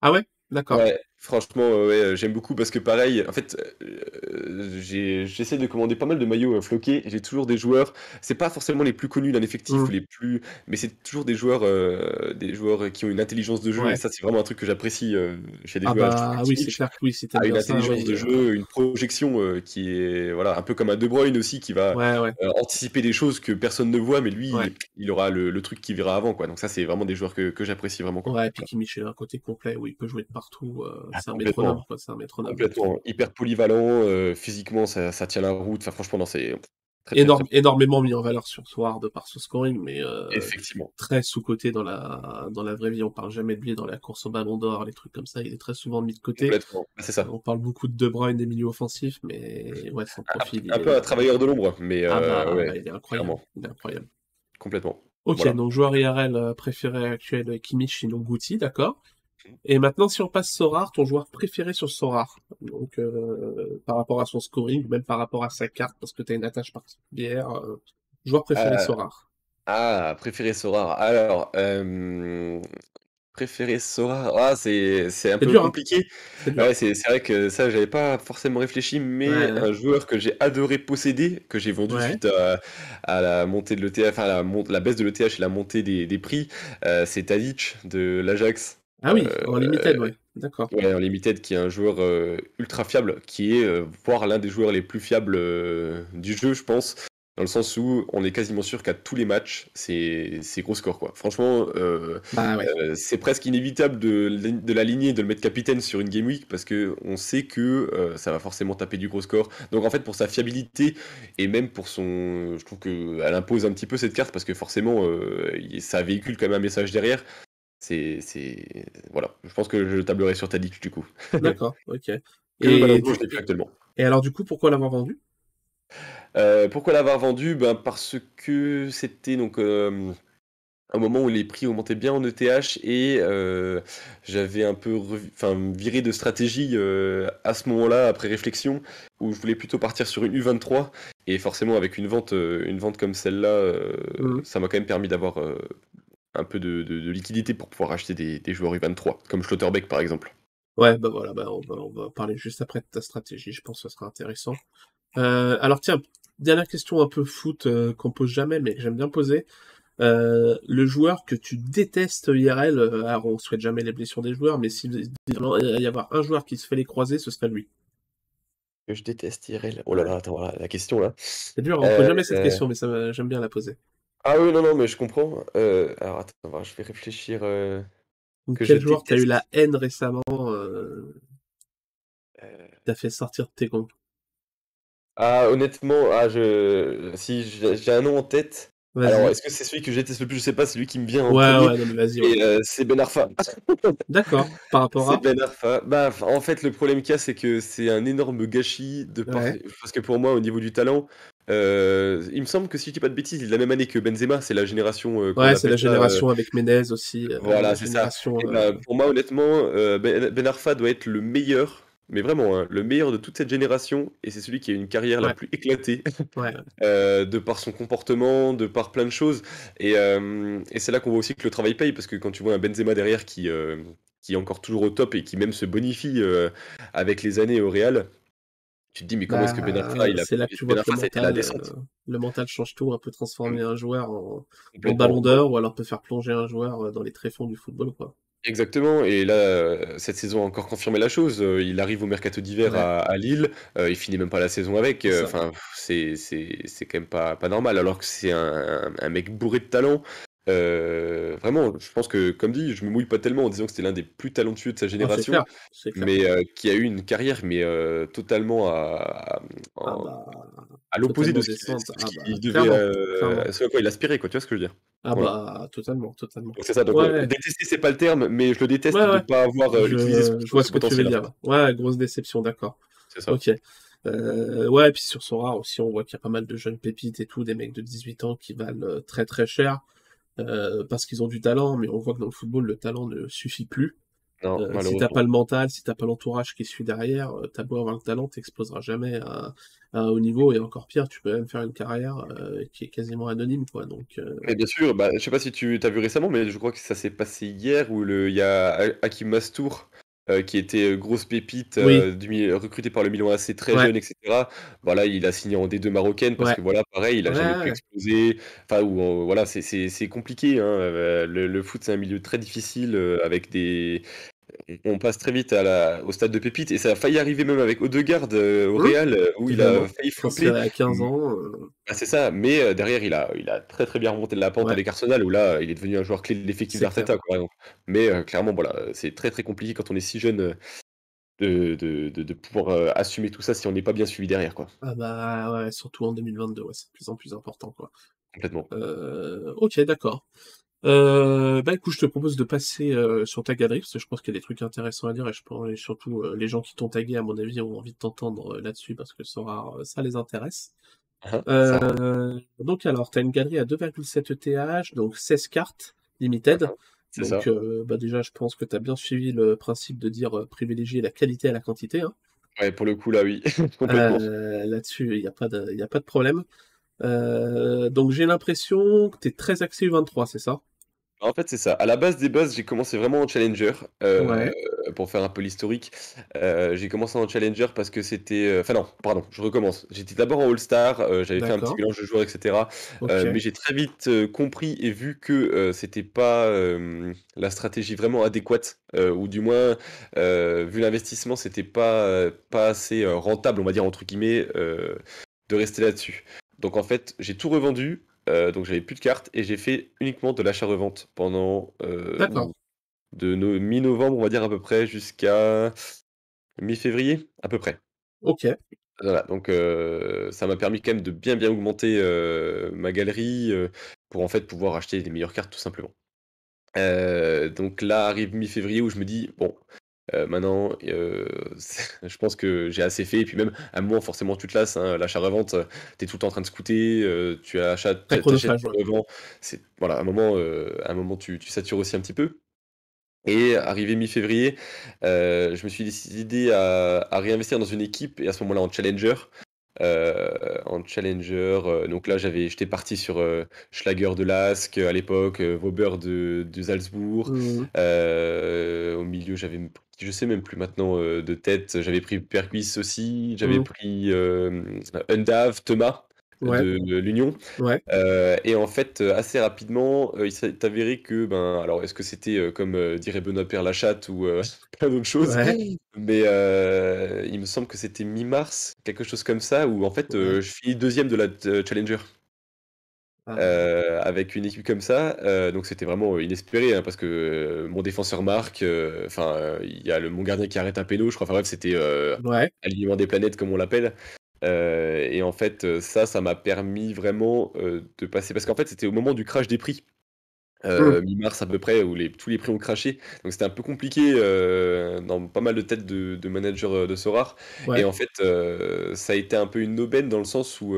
Ah ouais? D'accord. Ouais, Franchement, ouais, j'aime beaucoup parce que pareil, en fait, euh, j'essaie de commander pas mal de maillots euh, floqués. J'ai toujours des joueurs, c'est pas forcément les plus connus d'un effectif, mmh. les plus, mais c'est toujours des joueurs, euh, des joueurs qui ont une intelligence de jeu. Et ça, c'est vraiment un truc que j'apprécie chez des ah joueurs. Bah, oui, c'est clair que oui, c'est une intelligence de jeu, une projection qui est, voilà, un peu comme un De Bruyne aussi qui va anticiper des choses que personne ne voit, mais lui, il, aura le, truc qui verra avant, quoi. Donc ça, c'est vraiment des joueurs que, j'apprécie vraiment. Quoi. Ouais, et puis Kimmich a un côté complet où il peut jouer de partout. Ah, c'est un métronome, quoi. C'est un métronome. Complètement. Hyper polyvalent. Euh, physiquement, ça, ça, tient la route. Enfin, franchement, c'est. énormément mis en valeur sur Soir de par ce scoring, mais euh, Effectivement. très sous-côté dans la, dans la vraie vie. On parle jamais de lui dans la course au ballon d'or, les trucs comme ça. Il est très souvent mis de côté. Complètement. C'est ça. On parle beaucoup de De Bruyne des milieux offensifs, mais ouais, son profil. Un, peu un travailleur de l'ombre, mais ah bah, euh, ouais, il, est incroyable. il est incroyable. Complètement. Ok, donc joueur IRL préféré actuel Kimmich, sinon Guti, d'accord. Et maintenant, si on passe Sorar, ton joueur préféré sur Sorar, donc euh, par rapport à son scoring, même par rapport à sa carte, parce que tu as une attache particulière, euh, joueur préféré euh, Sorar. Ah, préféré Sorar. Alors, préféré Sorar, ah, c'est un peu hein. compliqué. Ouais, c'est vrai que ça, j'avais pas forcément réfléchi, mais un joueur que j'ai adoré posséder, que j'ai vendu suite à, la montée de l'ETH, enfin la, la, baisse de l'ETH et la montée des, des prix, c'est Tadic de l'Ajax. Ah oui, en limited, ouais. D'accord. Ouais, en limited, qui est un joueur euh, ultra fiable, qui est euh, voire l'un des joueurs les plus fiables euh, du jeu, je pense, dans le sens où on est quasiment sûr qu'à tous les matchs, c'est gros score, quoi. Franchement, bah c'est presque inévitable de, de l'aligner, de le mettre capitaine sur une game week, parce que on sait que ça va forcément taper du gros score. Donc en fait, pour sa fiabilité, et même pour son... Je trouve qu'elle impose un petit peu cette carte, parce que forcément, ça véhicule quand même un message derrière. C'est, voilà. Je pense que je tablerai sur Tadic du coup. D'accord, ok. Et, actuellement. Et alors du coup, pourquoi l'avoir vendu? Euh, Pourquoi l'avoir vendu? Ben, Parce que c'était donc euh, un moment où les prix augmentaient bien en ETH et euh, j'avais un peu viré de stratégie à ce moment-là, après réflexion, où je voulais plutôt partir sur une U23. Et forcément, avec une vente, une vente comme celle-là, mmh. ça m'a quand même permis d'avoir un peu de, liquidité pour pouvoir acheter des, joueurs U23, comme Schlotterbeck par exemple. Ouais, bah voilà, bah on, va, parler juste après de ta stratégie, je pense que ce sera intéressant. Euh, alors tiens, dernière question un peu foot euh, qu'on pose jamais, mais que j'aime bien poser. Euh, le joueur que tu détestes IRL, alors on souhaite jamais les blessures des joueurs, mais s'il y avoir un joueur qui se fait les croiser, ce serait lui. Que je déteste IRL. Oh là là, attends, la question là. C'est dur, on ne pose jamais cette question, mais j'aime bien la poser. Ah oui, non, non, mais je comprends. Euh, alors attends, je vais réfléchir. Euh, que quel joueur t'as eu la haine récemment euh, t'as fait sortir de tes comptes? Ah, honnêtement, ah, je... si j'ai un nom en tête. Alors, est-ce que c'est celui que je déteste le plus? Je sais pas, c'est lui qui me vient en ouais, Ouais, non, mais vas-y. Ouais. c'est Ben Arfa. D'accord, par rapport à? C'est Ben Arfa. Bah, en fait, le problème qu'il y a, c'est que c'est un énorme gâchis de Parce que pour moi, au niveau du talent, euh, il me semble que si je dis pas de bêtises, il est la même année que Benzema, c'est la génération. Euh, ouais, c'est la génération euh, avec Menez aussi. Voilà, c'est ça. Bah, pour moi, honnêtement, ben, ben, Arfa doit être le meilleur, mais vraiment hein, le meilleur de toute cette génération, et c'est celui qui a une carrière la plus éclatée, de par son comportement, de par plein de choses. Et, et c'est là qu'on voit aussi que le travail paye, parce que quand tu vois un Benzema derrière qui qui est encore toujours au top et qui même se bonifie avec les années au Real, tu te dis, mais comment est-ce que Arfa, il a C'est là que tu vois que le mental, la descente. Euh, le mental change tout, un peu transformer un joueur en, en ballon d'or ou alors peut faire plonger un joueur euh, dans les tréfonds du football. Quoi. Exactement, et là, euh, cette saison a encore confirmé la chose. Il arrive au mercato d'hiver à, Lille, il finit même pas la saison avec. Enfin, c'est quand même pas, pas normal, alors que c'est un, un, mec bourré de talent. Euh, vraiment, je pense que, comme dit, je me mouille pas tellement en disant que c'était l'un des plus talentueux de sa ah, génération, mais euh, qui a eu une carrière mais euh, totalement à, ah bah, à, l'opposé de ce qu'il ah devait, quoi il aspirait, quoi. Tu vois ce que je veux dire? Ah bah totalement, totalement. C'est ça. Donc détester, c'est pas le terme, mais je le déteste de ne pas avoir utilisé ce, je vois ce que tu veux dire. Ouais, grosse déception, d'accord. C'est ça. Ok. ouais, et puis sur Sora aussi, on voit qu'il y a pas mal de jeunes pépites et tout, des mecs de 18 ans qui valent très très cher. Euh, parce qu'ils ont du talent, mais on voit que dans le football, le talent ne suffit plus. Non, Euh, si t'as pas le mental, si t'as pas l'entourage qui suit derrière, euh, t'as beau avoir le talent, t'exploseras jamais à, à un haut niveau, et encore pire, tu peux même faire une carrière euh, qui est quasiment anonyme, quoi. Donc, euh, Mais bien sûr, bah, je sais pas si tu as vu récemment, mais je crois que ça s'est passé hier où le, il y a Ha- Hakim Mastour euh, qui était euh, grosse pépite oui, euh, du, Mi- recruté par le Milan AC très ouais, jeune, etc. Voilà, il a signé en D2 marocaine parce ouais, que voilà, pareil, il a ouais, jamais pu exploser. Enfin, ou en- voilà, c'est compliqué. hein, euh, Le, le foot, c'est un milieu très difficile euh, avec des, on passe très vite à la, au stade de pépite et ça a failli arriver même avec Odegaard euh, au Real euh, où il a failli flopper. À 15 ans, euh, Ah, c'est ça, mais heu, derrière il a il a très, très bien remonté de la pente ouais, avec Arsenal où là, il est devenu un joueur clé de l'effectif d'Arteta. Mais clairement, voilà, c'est très, très compliqué quand on est si jeune, de de de de pouvoir, assumer tout ça si on n'est pas bien suivi derrière, quoi. Ah bah ouais, surtout en 2022, ouais, c'est de plus en plus important, quoi. Complètement. Euh, ok, d'accord. Euh, bah écoute, je te propose de passer euh, sur ta galerie, parce que je pense qu'il y a des trucs intéressants à dire, et je pense et surtout euh, les gens qui t'ont tagué, à mon avis, ont envie de t'entendre euh, là-dessus, parce que ça, aura- ça les intéresse. Ça roule. Euh, donc alors, tu as une galerie à 2,7 ETH, donc 16 cartes limited. Ça. Donc euh, bah déjà, je pense que tu as bien suivi le principe de dire euh, privilégier la qualité à la quantité. Hein. Ouais, pour le coup, là, oui. Euh, là-dessus, il n'y a, pas de- y a pas de problème. Euh, donc j'ai l'impression que tu es très axé U23, c'est ça? En fait, c'est ça. À la base des bases, j'ai commencé vraiment en challenger, heu, Ouais, pour faire un peu l'historique. Heu, j'ai commencé en challenger parce que c'était, heu enfin non, pardon, je recommence. J'étais d'abord en all-star, j'avais fait un petit mélange de joueurs et cetera, Ok. heu, mais j'ai très vite, compris et vu que, c'était pas, la stratégie vraiment adéquate, ou du moins, vu l'investissement, c'était pas, pas assez, «rentable», on va dire, entre guillemets, de rester là-dessus. Donc en fait, j'ai tout revendu, Heu, donc j'avais plus de cartes et j'ai fait uniquement de l'achat-revente pendant, ouh, de no mi-novembre, on va dire à peu près jusqu'à mi-février, à peu près. Ok. Voilà, donc heu, ça m'a permis quand même de bien, bien augmenter, ma galerie, pour en fait pouvoir acheter des meilleures cartes tout simplement. Donc là arrive mi-février où je me dis: «Bon, Heu, maintenant, c'est je pense que j'ai assez fait et puis même à un moment forcément tu te lasses, hein, l'achat-revente, tu es tout le temps en train de scouter, heu, tu achètes Très tu revends. C'est voilà, à un moment, heu, à un moment tu tu satures aussi un petit peu et arrivé mi-février, je me suis décidé à à réinvestir dans une équipe et à ce moment-là en challenger. Heu, en challenger, heu, donc là j'avais j'étais parti sur, heu, Schlager de Lask, à l'époque, Vauber de de Salzbourg. Heu, au milieu, j'avais je sais même plus maintenant, de tête. J'avais pris Perquis aussi, j'avais Mhm. pris, Undav, Thomas Ouais, de l'Union. ouais, Heu et en fait, heu, assez rapidement, heu, il s'est avéré que, ben, alors est-ce que c'était, comme, dirait Benoît Père, la chatte ou, plein d'autres choses? ouais, Mais, il me semble que c'était mi-mars, quelque chose comme ça, où en fait, je finis 2 de la challenger. Ah, avec une équipe comme ça, donc c'était vraiment, inespéré, hein, parce que, mon défenseur marque, enfin, il y a le mon gardien qui arrête un péno, je crois. Enfin bref, c'était, ouais. alignement des planètes comme on l'appelle. Heu et en fait, heu, ça, ça m'a permis vraiment, heu, de passer parce qu'en fait, c'était au moment du crash des prix, heu, mi-mars à peu près, où les tous les prix ont crashé. Donc c'était un peu compliqué, dans pas mal de têtes de de managers, de Sorare. Et Ouais, en fait, ça a été un peu une aubaine dans le sens où,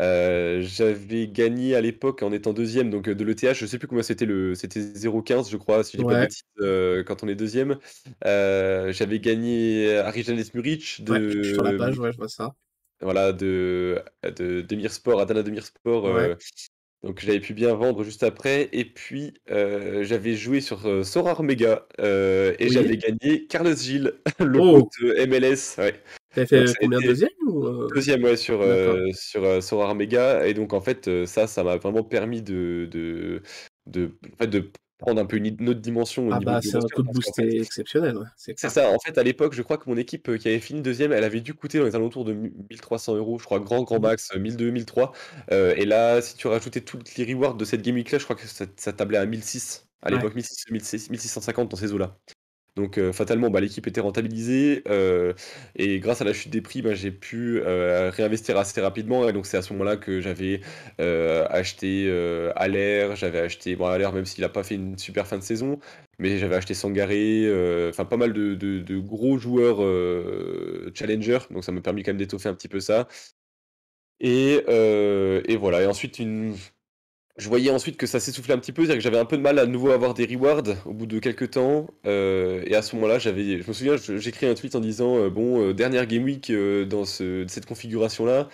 Heu, j'avais gagné à l'époque en étant deuxième donc heu, de l'ETH, je sais plus combien c'était le c'était 0,15 je crois, si je dis pas de bêtises, heu, quand on est deuxième. j'avais gagné Arijanes Muric ouais. Je suis sur la de, page, ouais, je vois ça. voilà, de de Demirspor, Adana Demirspor, Ouais. heu, donc j'avais pu bien vendre juste après et puis, j'avais joué sur, heu, Sorare Mega, et Oui. j'avais gagné Carlos Gil, le Oh, MLS. T'avais Donc fait a combien? été Deuxième ou euh, Deuxième ouais, sur, heu, sur, Sorare Mega et donc en fait, heu, ça, ça m'a vraiment permis de de de en fait, de prendre un peu une une autre dimension au Ah bah, c'est un coup de boost fait é- exceptionnel, ouais, c'est ça, en fait, à l'époque, je crois que mon équipe, qui avait fini deuxième elle avait dû coûter dans les alentours de mi 1 300 €, je crois, grand, grand Mhm. max, heu, 1 200-1 300, heu et là, si tu rajoutais toutes les rewards de cette game week là, je crois que ça ça tablait à 1 600 à Ouais. l'époque, 1 600-1 600 1 650 dans ces eaux-là. Donc heu, fatalement, bah, l'équipe était rentabilisée, heu et grâce à la chute des prix, bah, j'ai pu, heu, réinvestir assez rapidement et donc c'est à ce moment-là que j'avais, acheté, Haller, j'avais acheté bon Haller même s'il a pas fait une super fin de saison, mais j'avais acheté Sangaré, enfin pas mal de gros joueurs, heu, challenger, donc ça m'a permis quand même d'étoffer un petit peu ça. Et voilà et ensuite une je voyais ensuite que ça s'essoufflait un petit peu, c'est-à-dire que j'avais un peu de mal à nouveau avoir des rewards au bout de quelques temps. Euh, et à ce moment-là, j'avais, je me souviens, j'écris un tweet en disant euh, bon, euh, dernière game week dans cette configuration-là.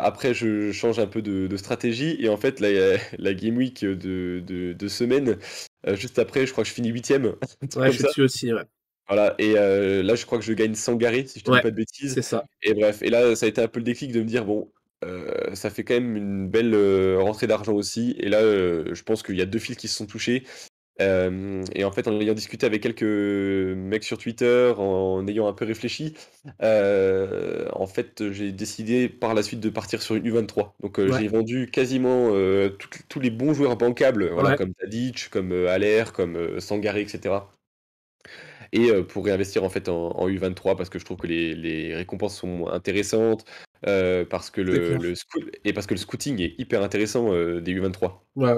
après, je change un peu de, stratégie et en fait, la, la game week de, de, semaine, juste après, je crois que je finis huitième. ouais, je suis aussi, ouais. Voilà, et là, je crois que je gagne sans garer, si je ne dis pas de bêtises. C'est ça. Et bref, et là, ça a été un peu le déclic de me dire bon, euh, ça fait quand même une belle euh, rentrée d'argent aussi. Et là, euh, je pense qu'il y a deux fils qui se sont touchés. et en fait, en ayant discuté avec quelques mecs sur Twitter, en ayant un peu réfléchi, en fait, j'ai décidé par la suite de partir sur une U23. Donc, j'ai vendu quasiment tous les bons joueurs bancables, voilà, comme Tadic, comme Aller, comme Sangaré, etc et pour réinvestir en fait en, U23 parce que je trouve que les récompenses sont intéressantes, euh, parce que le, le et parce que le scouting est hyper intéressant euh, des U23. Ouais,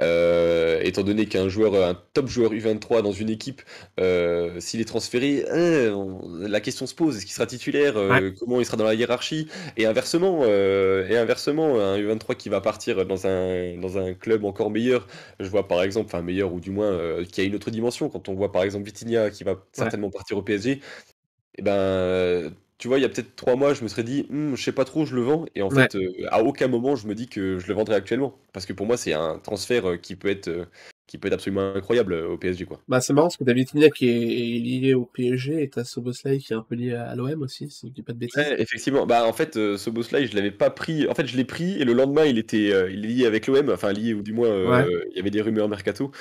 euh, étant donné qu'un joueur, un top joueur U23 dans une équipe, s'il est transféré, la question se pose est-ce qu'il sera titulaire Comment il sera dans la hiérarchie? Et inversement, et inversement, un U23 qui va partir dans un dans un club encore meilleur, je vois par exemple, enfin meilleur ou du moins qui a une autre dimension. Quand on voit par exemple Vitinha qui va certainement partir au PSG, et eh ben tu vois, il y a peut-être trois mois, je me serais dit, «Hmm, je sais pas trop, je le vends. Et en fait, euh, à aucun moment, je me dis que je le vendrai actuellement. Parce que pour moi, c'est un transfert euh, qui peut être, euh, qui peut être absolument incroyable au PSG. Quoi. Bah, c'est marrant parce que David qui est lié au PSG et t'as Soboslai qui est un peu lié à l'OM aussi, si je dis pas de bêtises. effectivement. Bah, en fait, Soboslai, je l'avais pas pris. En fait, je l'ai pris et le lendemain, il était il est lié avec l'OM. Enfin, lié, ou du moins, il y avait des rumeurs mercato.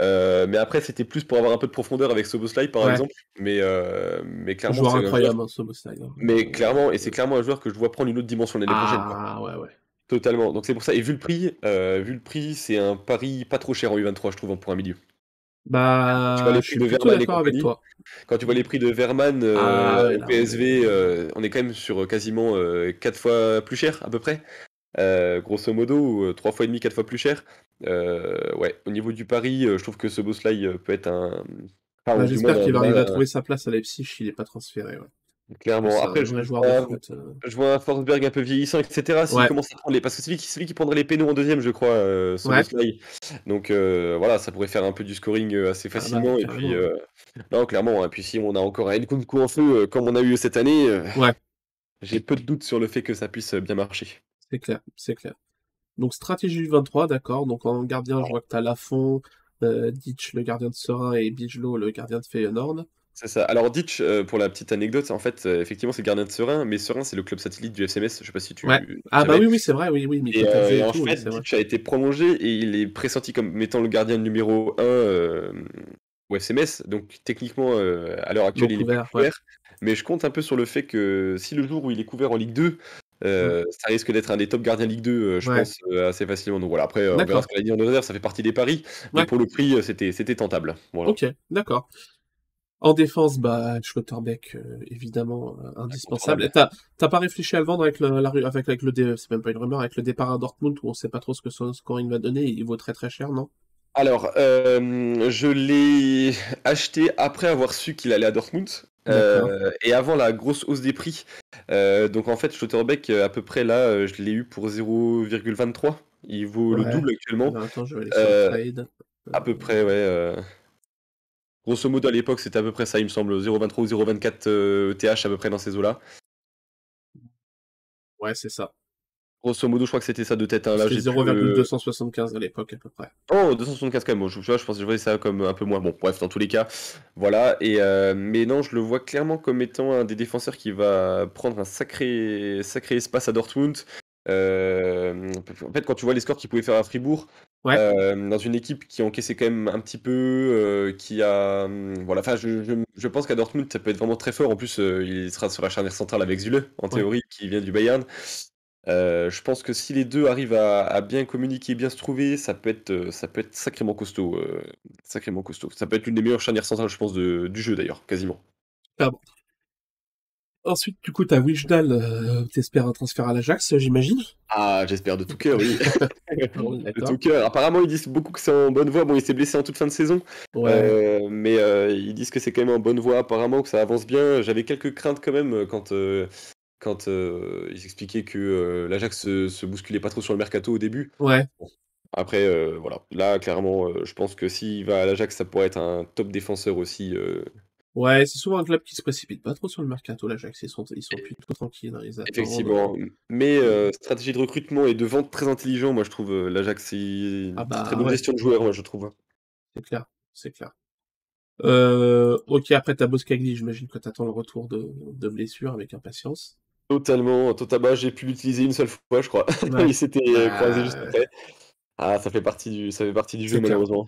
Euh, mais après, c'était plus pour avoir un peu de profondeur avec Soboslai, par exemple. Mais, euh, mais clairement, joueur incroyable, hein, Soboslai. Hein. Mais clairement, et c'est clairement un joueur que je vois prendre une autre dimension l'année prochaine. Ah ouais, ouais. Totalement. Donc c'est pour ça. Et vu le prix, euh, vu le prix, c'est un pari pas trop cher en U23, je trouve, pour un milieu. Bah, tu vois les prix de Verman et avec toi. Quand tu vois les prix de Verman ah, PSV, on est quand même sur quasiment 4 fois plus cher à peu près. Grosso modo, 3 fois et demi, 4 fois plus cher. Euh, ouais, au niveau du pari, euh, je trouve que ce boss-là euh, peut être un. Bah, j'espère qu'il va arriver à trouver sa place à Leipzig, il n'est pas transféré. Clairement. Après, je, vois, je vois un Forsberg un peu vieillissant, etc. S'il commence à prendre les... Parce que c'est lui, qui, celui qui prendrait les pénaux en deuxième, je crois, euh, Donc voilà, ça pourrait faire un peu du scoring assez ah bah, facilement. et puis, non, clairement. Et hein. puis si on a encore un coup en feu, comme on a eu cette année, ouais. j'ai peu de doutes sur le fait que ça puisse bien marcher. C'est clair, c'est clair. Donc stratégie 23, d'accord. Donc en gardien, je vois que tu as Lafont, euh, Ditch, le gardien de Serein, et Bijlo, le gardien de Feyenoord. C'est ça. Alors Ditch, euh, pour la petite anecdote, en fait, euh, effectivement, c'est le gardien de Serein, mais Serein, c'est le club satellite du FCMS. Je sais pas si tu. Ah bah oui, oui, c'est vrai, oui, oui. et, en fait, Ditch a été prolongé et il est pressenti comme étant le gardien numéro 1 au FCMS. Donc techniquement, à l'heure actuelle, il est couvert. Mais je compte un peu sur le fait que si le jour où il est couvert en Ligue 2, euh, ça risque d'être un des top gardiens Ligue 2, euh, je pense, euh, assez facilement. Donc voilà, après, on verra ce qu'elle a dit en réserve, ça fait partie des paris. Mais pour le prix, c'était, c'était tentable. Ok, d'accord. En défense, bah, Schlotterbeck, évidemment, indispensable. T'as, t'as pas réfléchi à le vendre avec le, la, avec, avec le, c'est même pas une rumeur, avec le départ à Dortmund où on sait pas trop ce que son scoring va donner, il vaut très très cher, non? Alors, je l'ai acheté après avoir su qu'il allait à Dortmund. Euh, et avant la grosse hausse des prix. Euh, donc en fait, Schlotterbeck, euh, à peu près là, je l'ai eu pour 0,23. Il vaut le double actuellement. À peu près, ouais. Grosso modo, à l'époque, c'était à peu près ça, il me semble. 0,23 ou 0,24 TH à peu près dans ces eaux-là. Ouais, c'est ça. Grosso modo, je crois que c'était ça de tête. Hein. C'était 0,275 à l'époque à peu près. Oh, 275 quand même. je, je, pense que je voyais ça comme un peu moins. Bon, bref, dans tous les cas, voilà. Et euh, mais non, je le vois clairement comme étant un des défenseurs qui va prendre un sacré, sacré espace à Dortmund. Euh, en fait, quand tu vois les scores qu'il pouvait faire à Fribourg, euh, dans une équipe qui encaissait quand même un petit peu, qui a, voilà. Enfin, je, je, pense qu'à Dortmund, ça peut être vraiment très fort. En plus, il sera sur la charnière centrale avec Zule, en théorie, qui vient du Bayern. Euh, je pense que si les deux arrivent à, bien communiquer, bien se trouver, ça peut être, euh, ça peut être sacrément costaud, euh, sacrément costaud. Ça peut être l'une des meilleures charnières centrales, je pense, du jeu d'ailleurs, quasiment. Ah bon. Ensuite, du coup, t'as Wijnal, t'espères un transfert à l'Ajax, j'imagine Ah, j'espère de tout cœur, oui. de tout cœur. Apparemment, ils disent beaucoup que c'est en bonne voie. Bon, il s'est blessé en toute fin de saison, mais ils disent que c'est quand même en bonne voie, apparemment, que ça avance bien. J'avais quelques craintes quand même quand quand, ils expliquaient que, l'Ajax se se bousculait pas trop sur le mercato au début. Ouais. Après, voilà, là clairement, je pense que s'il va à l'Ajax, ça pourrait être un top défenseur aussi, Ouais, c'est souvent un club qui se précipite pas trop sur le mercato, l'Ajax, ils sont ils sont plutôt tranquilles dans les attentes, Effectivement, mais stratégie de recrutement et de vente très intelligent, moi je trouve, l'Ajax, c'est Ah bah, très bonne ouais. gestion de joueurs, moi je trouve, hein. C'est clair, c'est clair. OK, après tu as Boskagli, j'imagine que tu attends le retour de de blessure avec impatience. Totalement, totalement, j'ai pu l'utiliser une seule fois, je crois. Ouais. Il s'était, croisé juste après. Ah, ça fait partie du ça fait partie du jeu clair. malheureusement.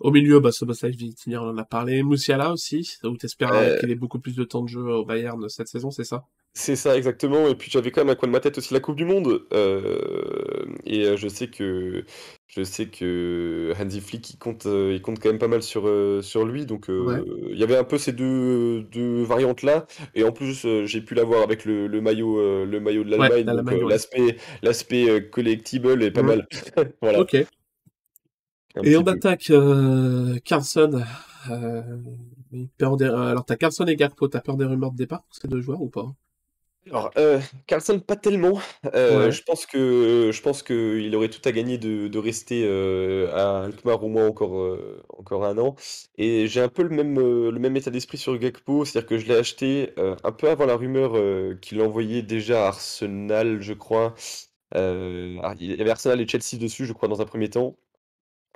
Au milieu, bah, Szoboszlai, Vitinha, on en a parlé. Musiala aussi, où tu espères Heu qu'il ait beaucoup plus de temps de jeu au Bayern cette saison, c'est ça? C'est ça exactement et puis j'avais quand même un coin de ma tête aussi la coupe du monde, hem et je sais que je sais que Hansi Flick, il compte, il compte quand même pas mal sur, lui donc Ouais. il y avait un peu ces 2- 2 variantes-là et en plus, j'ai pu l'avoir avec le le maillot, le maillot de Ouais, l'Allemagne donc ouais. l'aspect collectible est pas Mmh. mal. Voilà. OK. Un Et peu. attaque, Carlson, peur des alors tu as Carlson et Gakpo, tu as peur des rumeurs de départ pour ces 2 joueurs ou pas? Alors, heu, Carlson pas tellement, Ouais. je pense que je pense qu'il aurait tout à gagner de de rester, heu, à Alkmaar au moins encore, encore 1 an et j'ai un peu le même, le même état d'esprit sur Gakpo. C'est-à-dire que je l'ai acheté, un peu avant la rumeur, qu'il envoyait déjà à Arsenal, je crois. Ah, il y avait Arsenal et Chelsea dessus, je crois, dans un 1er temps.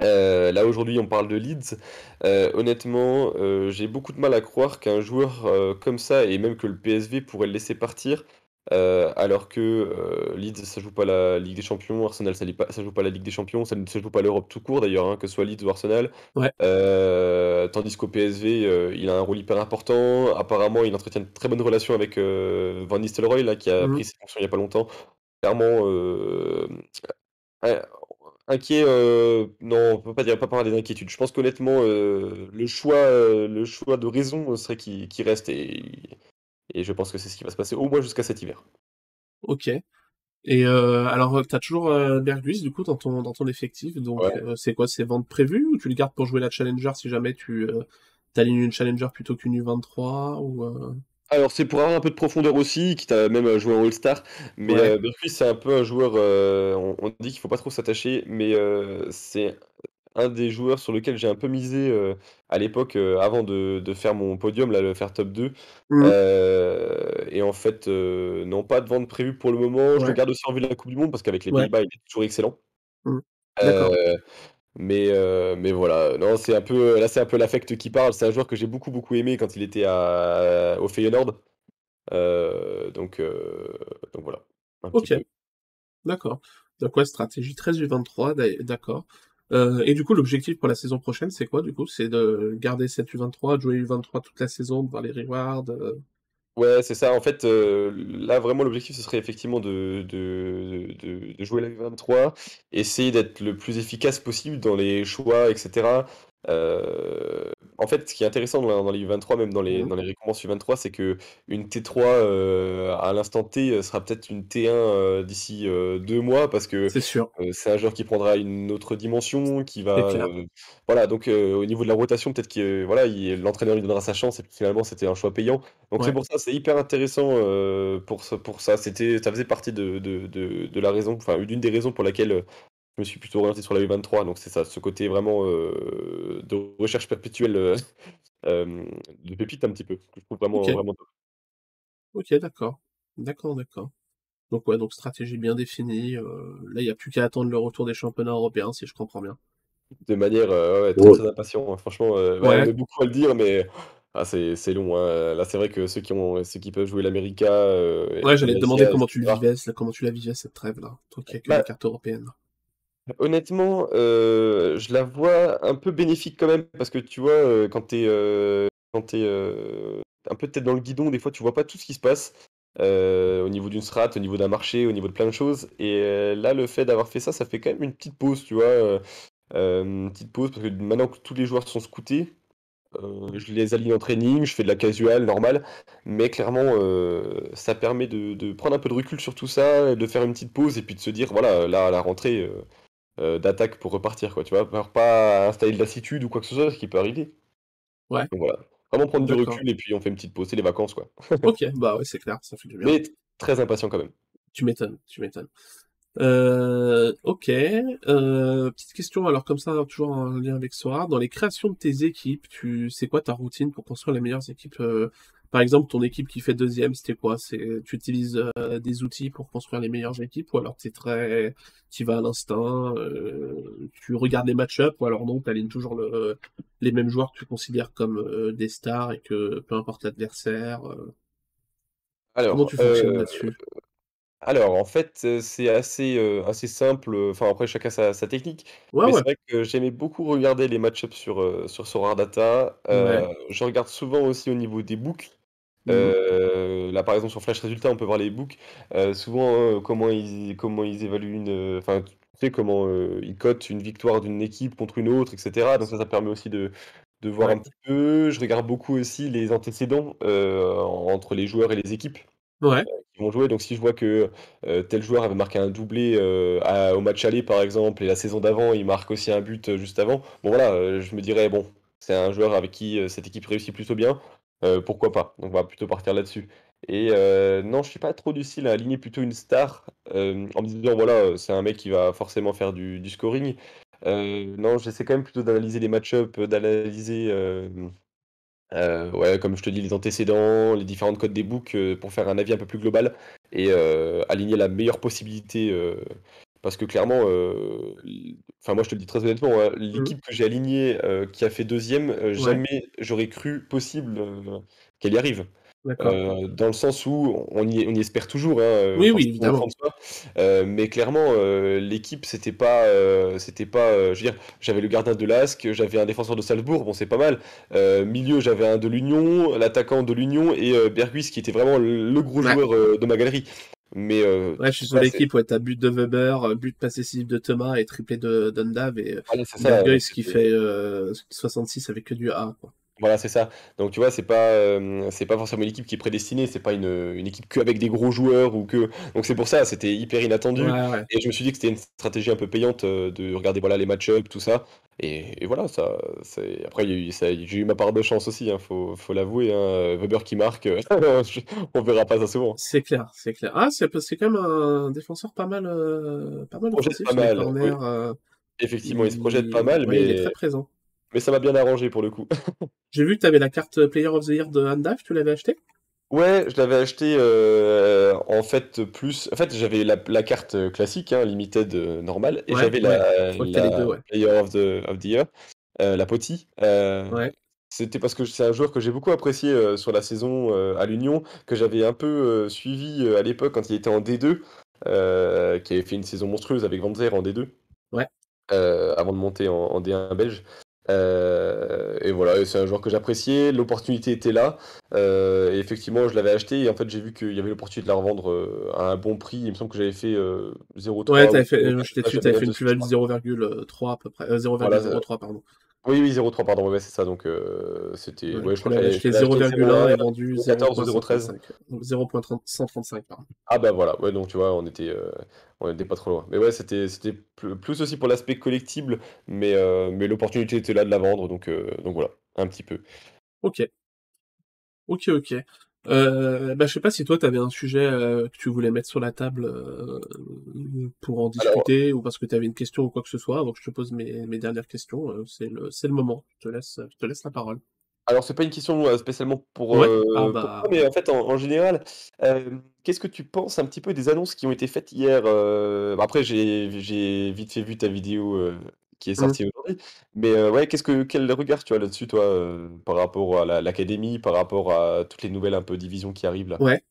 Heu, là, aujourd'hui, on parle de Leeds. Heu, honnêtement, heu, j'ai beaucoup de mal à croire qu'un joueur, comme ça et même que le PSV pourrait le laisser partir, alors que, Leeds, ça joue pas la Ligue des Champions, Arsenal, ça ça joue pas la Ligue des Champions, ça ne joue pas l'Europe tout court d'ailleurs, hein, que ce soit Leeds ou Arsenal. Ouais. Tandis qu'au PSV, il a un rôle hyper important. Apparemment, il entretient de très bonnes relations avec, Van Nistelrooy, là, qui a Mmh mh. pris ses fonctions il y a pas longtemps. Clairement, inquiet, heu, non, on peut pas dire, pas parler d'inquiétude. Je pense qu'honnêtement, heu, le choix, heu, le choix de raison serait qu'il qu'il reste et et je pense que c'est ce qui va se passer au moins jusqu'à cet hiver. OK et heu, alors, tu as toujours, heu, Berghuis, du coup, dans ton dans ton effectif donc Ouais. c'est quoi? C'est vente prévue ou tu le gardes pour jouer la challenger si jamais tu, heu, tu alignes une challenger plutôt qu'une U23 ou? Alors, c'est pour avoir un peu de profondeur aussi, quitte à même jouer en All-Star, mais Ouais. Berghuis, c'est un peu un joueur, heu, on on dit qu'il faut pas trop s'attacher, mais heu, c'est un des joueurs sur lequel j'ai un peu misé, à l'époque, avant de de faire mon podium, là, le faire top 2. Mmh et en fait, non, pas de vente prévue pour le moment. Je le garde aussi en vue de la coupe du monde parce qu'avec les Ouais. Pays-Bas, il est toujours excellent. Mmh. Heu, mais voilà, non, c'est un peu là, c'est un peu l'affect qui parle. C'est un joueur que j'ai beaucoup, beaucoup aimé quand il était à au Feyenoord. Heu, donc heu, donc voilà, un OK. D'accord. Donc ouais, stratégie très U23, d'a d'accord. Heu et du coup, l'objectif pour la saison prochaine, c'est quoi, du coup? C'est de garder cette U23, de jouer U23 toute la saison, de voir les rewards? Ouais, c'est ça. En fait, heu, là, vraiment, l'objectif, ce serait effectivement de de de jouer la U23, essayer d'être le plus efficace possible dans les choix et Heu, en fait, ce qui est intéressant dans dans les U23, même dans les Mmh mh. dans les récompenses U23, c'est qu'une T3, heu, à l'instant T, sera peut-être une T1, heu, d'ici, heu, 2 mois parce que, C'est sûr. heu, c'est un joueur qui prendra une autre dimension, qui va, voilà, donc au niveau de la rotation, peut-être que, voilà, il l'entraîneur lui donnera sa chance et finalement, c'était un choix payant. Donc c'est pour ça, c'est hyper intéressant, pour pour ça. C'était ça faisait partie de de de de la raison, enfin, d'une des raisons pour laquelle, je me suis plutôt orienté sur la U23. Donc c'est ça, ce côté vraiment, heu, de recherche perpétuelle, heu, hem, de pépites un petit peu, que je trouve vraiment, OK. vraiment top. OK, d'accord. D'accord, d'accord. Donc ouais, donc stratégie bien définie, là, il y a plus qu'à attendre le retour des championnats européens, si je comprends bien. De manière, ouais, ouais, très, très impatient, hein. Franchement, heu, ouais, on Ouais. est beaucoup à le dire, mais ah, c'est long, hein. Là, c'est vrai que ceux qui ont ceux qui peuvent jouer l'América, Ouais, j'allais te demander comment tu rare. vivais, comment tu la vivais cette trêve-là, toi qui as que des Bah cartes européennes? Honnêtement, heu, je la vois un peu bénéfique quand même parce que tu vois, heu, quand tu es, heu, quand tu es, heu, un peu tête dans le guidon, des fois, tu vois pas tout ce qui se passe, au niveau d'une strat, au niveau d'un marché, au niveau de plein de choses et là, le fait d'avoir fait ça, ça fait quand même une petite pause, tu vois? Hem, petite pause parce que maintenant que tous les joueurs sont scoutés, je les aligne en training, je fais de la casual normale, mais clairement, ça permet de prendre un peu de recul sur tout ça, de faire une petite pause et puis de se dire: «Voilà, là, la rentrée, heu, d'attaque pour repartir», quoi, tu vois? Alors pas installer de lassitude ou quoi que ce soit, ce qui peut arriver. Ouais. Donc voilà, vraiment prendre du recul et puis on fait une petite pause, c'est les vacances, quoi. OK, bah ouais, c'est clair, ça fait du bien. Mais très impatient quand même. Tu m'étonnes, tu m'étonnes. Euh, ok. Euh, petite question, alors comme ça, toujours en lien avec Sora. Dans les créations de tes équipes, tu sais quoi ta routine pour construire les meilleures équipes euh, Par exemple, ton équipe qui fait deuxième, c'était quoi? C'est tu utilises euh, des outils pour construire les meilleures équipes ou alors tu très, tu vas à l'instinct, euh, tu regardes les match-ups ou alors non, tu alignes toujours le, les mêmes joueurs que tu considères comme euh, des stars et que peu importe l'adversaire. Alors, comment tu fonctionnes là-dessus? alors, en fait, c'est assez, assez simple, enfin, après chacun sa sa technique. Ouais, Mais c'est vrai que j'aimais beaucoup regarder les match-ups sur, heu, sur Sorare Data. Ouais. je regarde souvent aussi au niveau des books. Mmh là, par exemple, sur Flash Résultats, on peut voir les books. souvent, comment ils comment ils évaluent une, enfin, tu sais, comment, ils cotent une victoire d'une équipe contre une autre et cetera. Donc ça, ça permet aussi de de voir un petit peu. Je regarde beaucoup aussi les antécédents, entre les joueurs et les équipes Ouais. qui vont jouer. Donc si je vois que euh, tel joueur avait marqué un doublé euh, à- au match aller par exemple, et la saison d'avant il marque aussi un but euh, juste avant, bon voilà, euh, je me dirais bon, c'est un joueur avec qui euh, cette équipe réussit plutôt bien, euh, pourquoi pas? Donc on va plutôt partir là-dessus. Et euh, non, je suis pas trop du style à aligner plutôt une star euh, en me disant voilà, c'est un mec qui va forcément faire du, scoring. Non, j'essaie quand même plutôt d'analyser les match-ups, d'analyser ouais, comme je te dis, les antécédents, les différentes codes des books, pour faire un avis un peu plus global et aligner la meilleure possibilité, parce que clairement, heu, l enfin moi je te le dis très honnêtement, hein, Mmh l'équipe que j'ai alignée, heu, qui a fait deuxième, e Ouais. jamais j'aurais cru possible, qu'elle y arrive. Dans le sens où on y on y espère toujours, hein, Oui, oui, évidemment. mais clairement, l'équipe c'était pas, c'était pas, je veux dire, j'avais le gardien de l'ASC, j'avais un défenseur de Salzbourg, bon c'est pas mal. Milieu, j'avais un de l'Union, l'attaquant de l'Union et heu, Berghuis qui était vraiment le gros Ouais. joueur, de ma galerie. Mais heu, Ouais, je suis sur l'équipe, ouais, tu but de Weber, euh, but passé décisif de Thomas et triplé de d'Undav et euh, ça, donc qui fait euh, 66 avec que du A, quoi. Voilà, c'est ça. Donc tu vois, c'est pas, c'est pas forcément une équipe qui est prédestinée, c'est pas une, une équipe qu'avec des gros joueurs ou que donc c'est pour ça, c'était hyper inattendu Ouais, ouais. et je me suis dit que c'était une stratégie un peu payante, heu, de regarder, voilà, les match-up, tout ça et et voilà, ça c'est après j'ai eu ma part de chance aussi, hein, faut faut l'avouer, hein, Weber qui marque, je on verra pas ça souvent. C'est clair, c'est clair. Ah, c'est quand même un défenseur pas mal, euh, pas mal pas mal, corners. euh, effectivement, il se projette pas mal Ouais, il est très mais présent. Mais ça m'a bien arrangé pour le coup. J'ai vu que tu avais la carte Player of the Year de Undav, tu l'avais acheté? Ouais, je l'avais acheté euh, en fait plus. En fait, j'avais la, la carte classique, hein, limited euh, normale, et Ouais, j'avais ouais. la, deux, ouais. Player of the, of the Year, euh, la Poti. Euh, Ouais, c'était parce que c'est un joueur que j'ai beaucoup apprécié sur la saison à l'Union, que j'avais un peu suivi à l'époque quand il était en D2, euh, qui avait fait une saison monstrueuse avec Van Zer en D2 ouais. avant de monter en, en D1 belge. Euh, et voilà, c'est un joueur que j'appréciais, l'opportunité était là. Euh, et effectivement, je l'avais acheté et en fait, j'ai vu qu'il y avait l'opportunité de la revendre euh, à un bon prix. Il me semble que j'avais fait euh, 0,3 Ouais, ou t'avais fait, 0,4, j'étais dessus, j'avais t'avais neuf fait une plus-value de crois. 0,3 à peu près, euh, Voilà, euh, 0,03, pardon. Oui, oui, 0,3, pardon, ouais, c'est ça. Donc, euh, c'était, Ouais, ouais, je crois que acheté l'avais acheté 0,1 et 0,1, vendu 0,14 ou 0,13. 0.135. 0.135, pardon. Ah bah voilà, ouais, donc tu vois, on était, euh, on était pas trop loin. Mais ouais, c'était, c'était pl- plus aussi pour l'aspect collectible, mais, euh, mais l'opportunité était là de la vendre, donc, euh, donc voilà, un petit peu. Ok, ok, ok. Euh, bah, je sais pas si toi, tu avais un sujet euh, que tu voulais mettre sur la table euh, pour en Alors, discuter, ou parce que tu avais une question ou quoi que ce soit, avant que je te pose mes, mes dernières questions. euh, c'est le, c'est le moment. Je te laisse, je te laisse la parole. Alors, c'est pas une question, spécialement pour, Ouais? Ah heu, pour toi, bah... mais en fait, en en général, qu'est-ce que tu penses un petit peu des annonces qui ont été faites hier? Après, j'ai vite fait vu ta vidéo, qui est hmm. sortie aujourd'hui, mais ouais, qu'est-ce que quel regard tu as là-dessus, toi, par rapport à la l'académie, par rapport à toutes les nouvelles un peu divisions qui arrivent là? Ouais.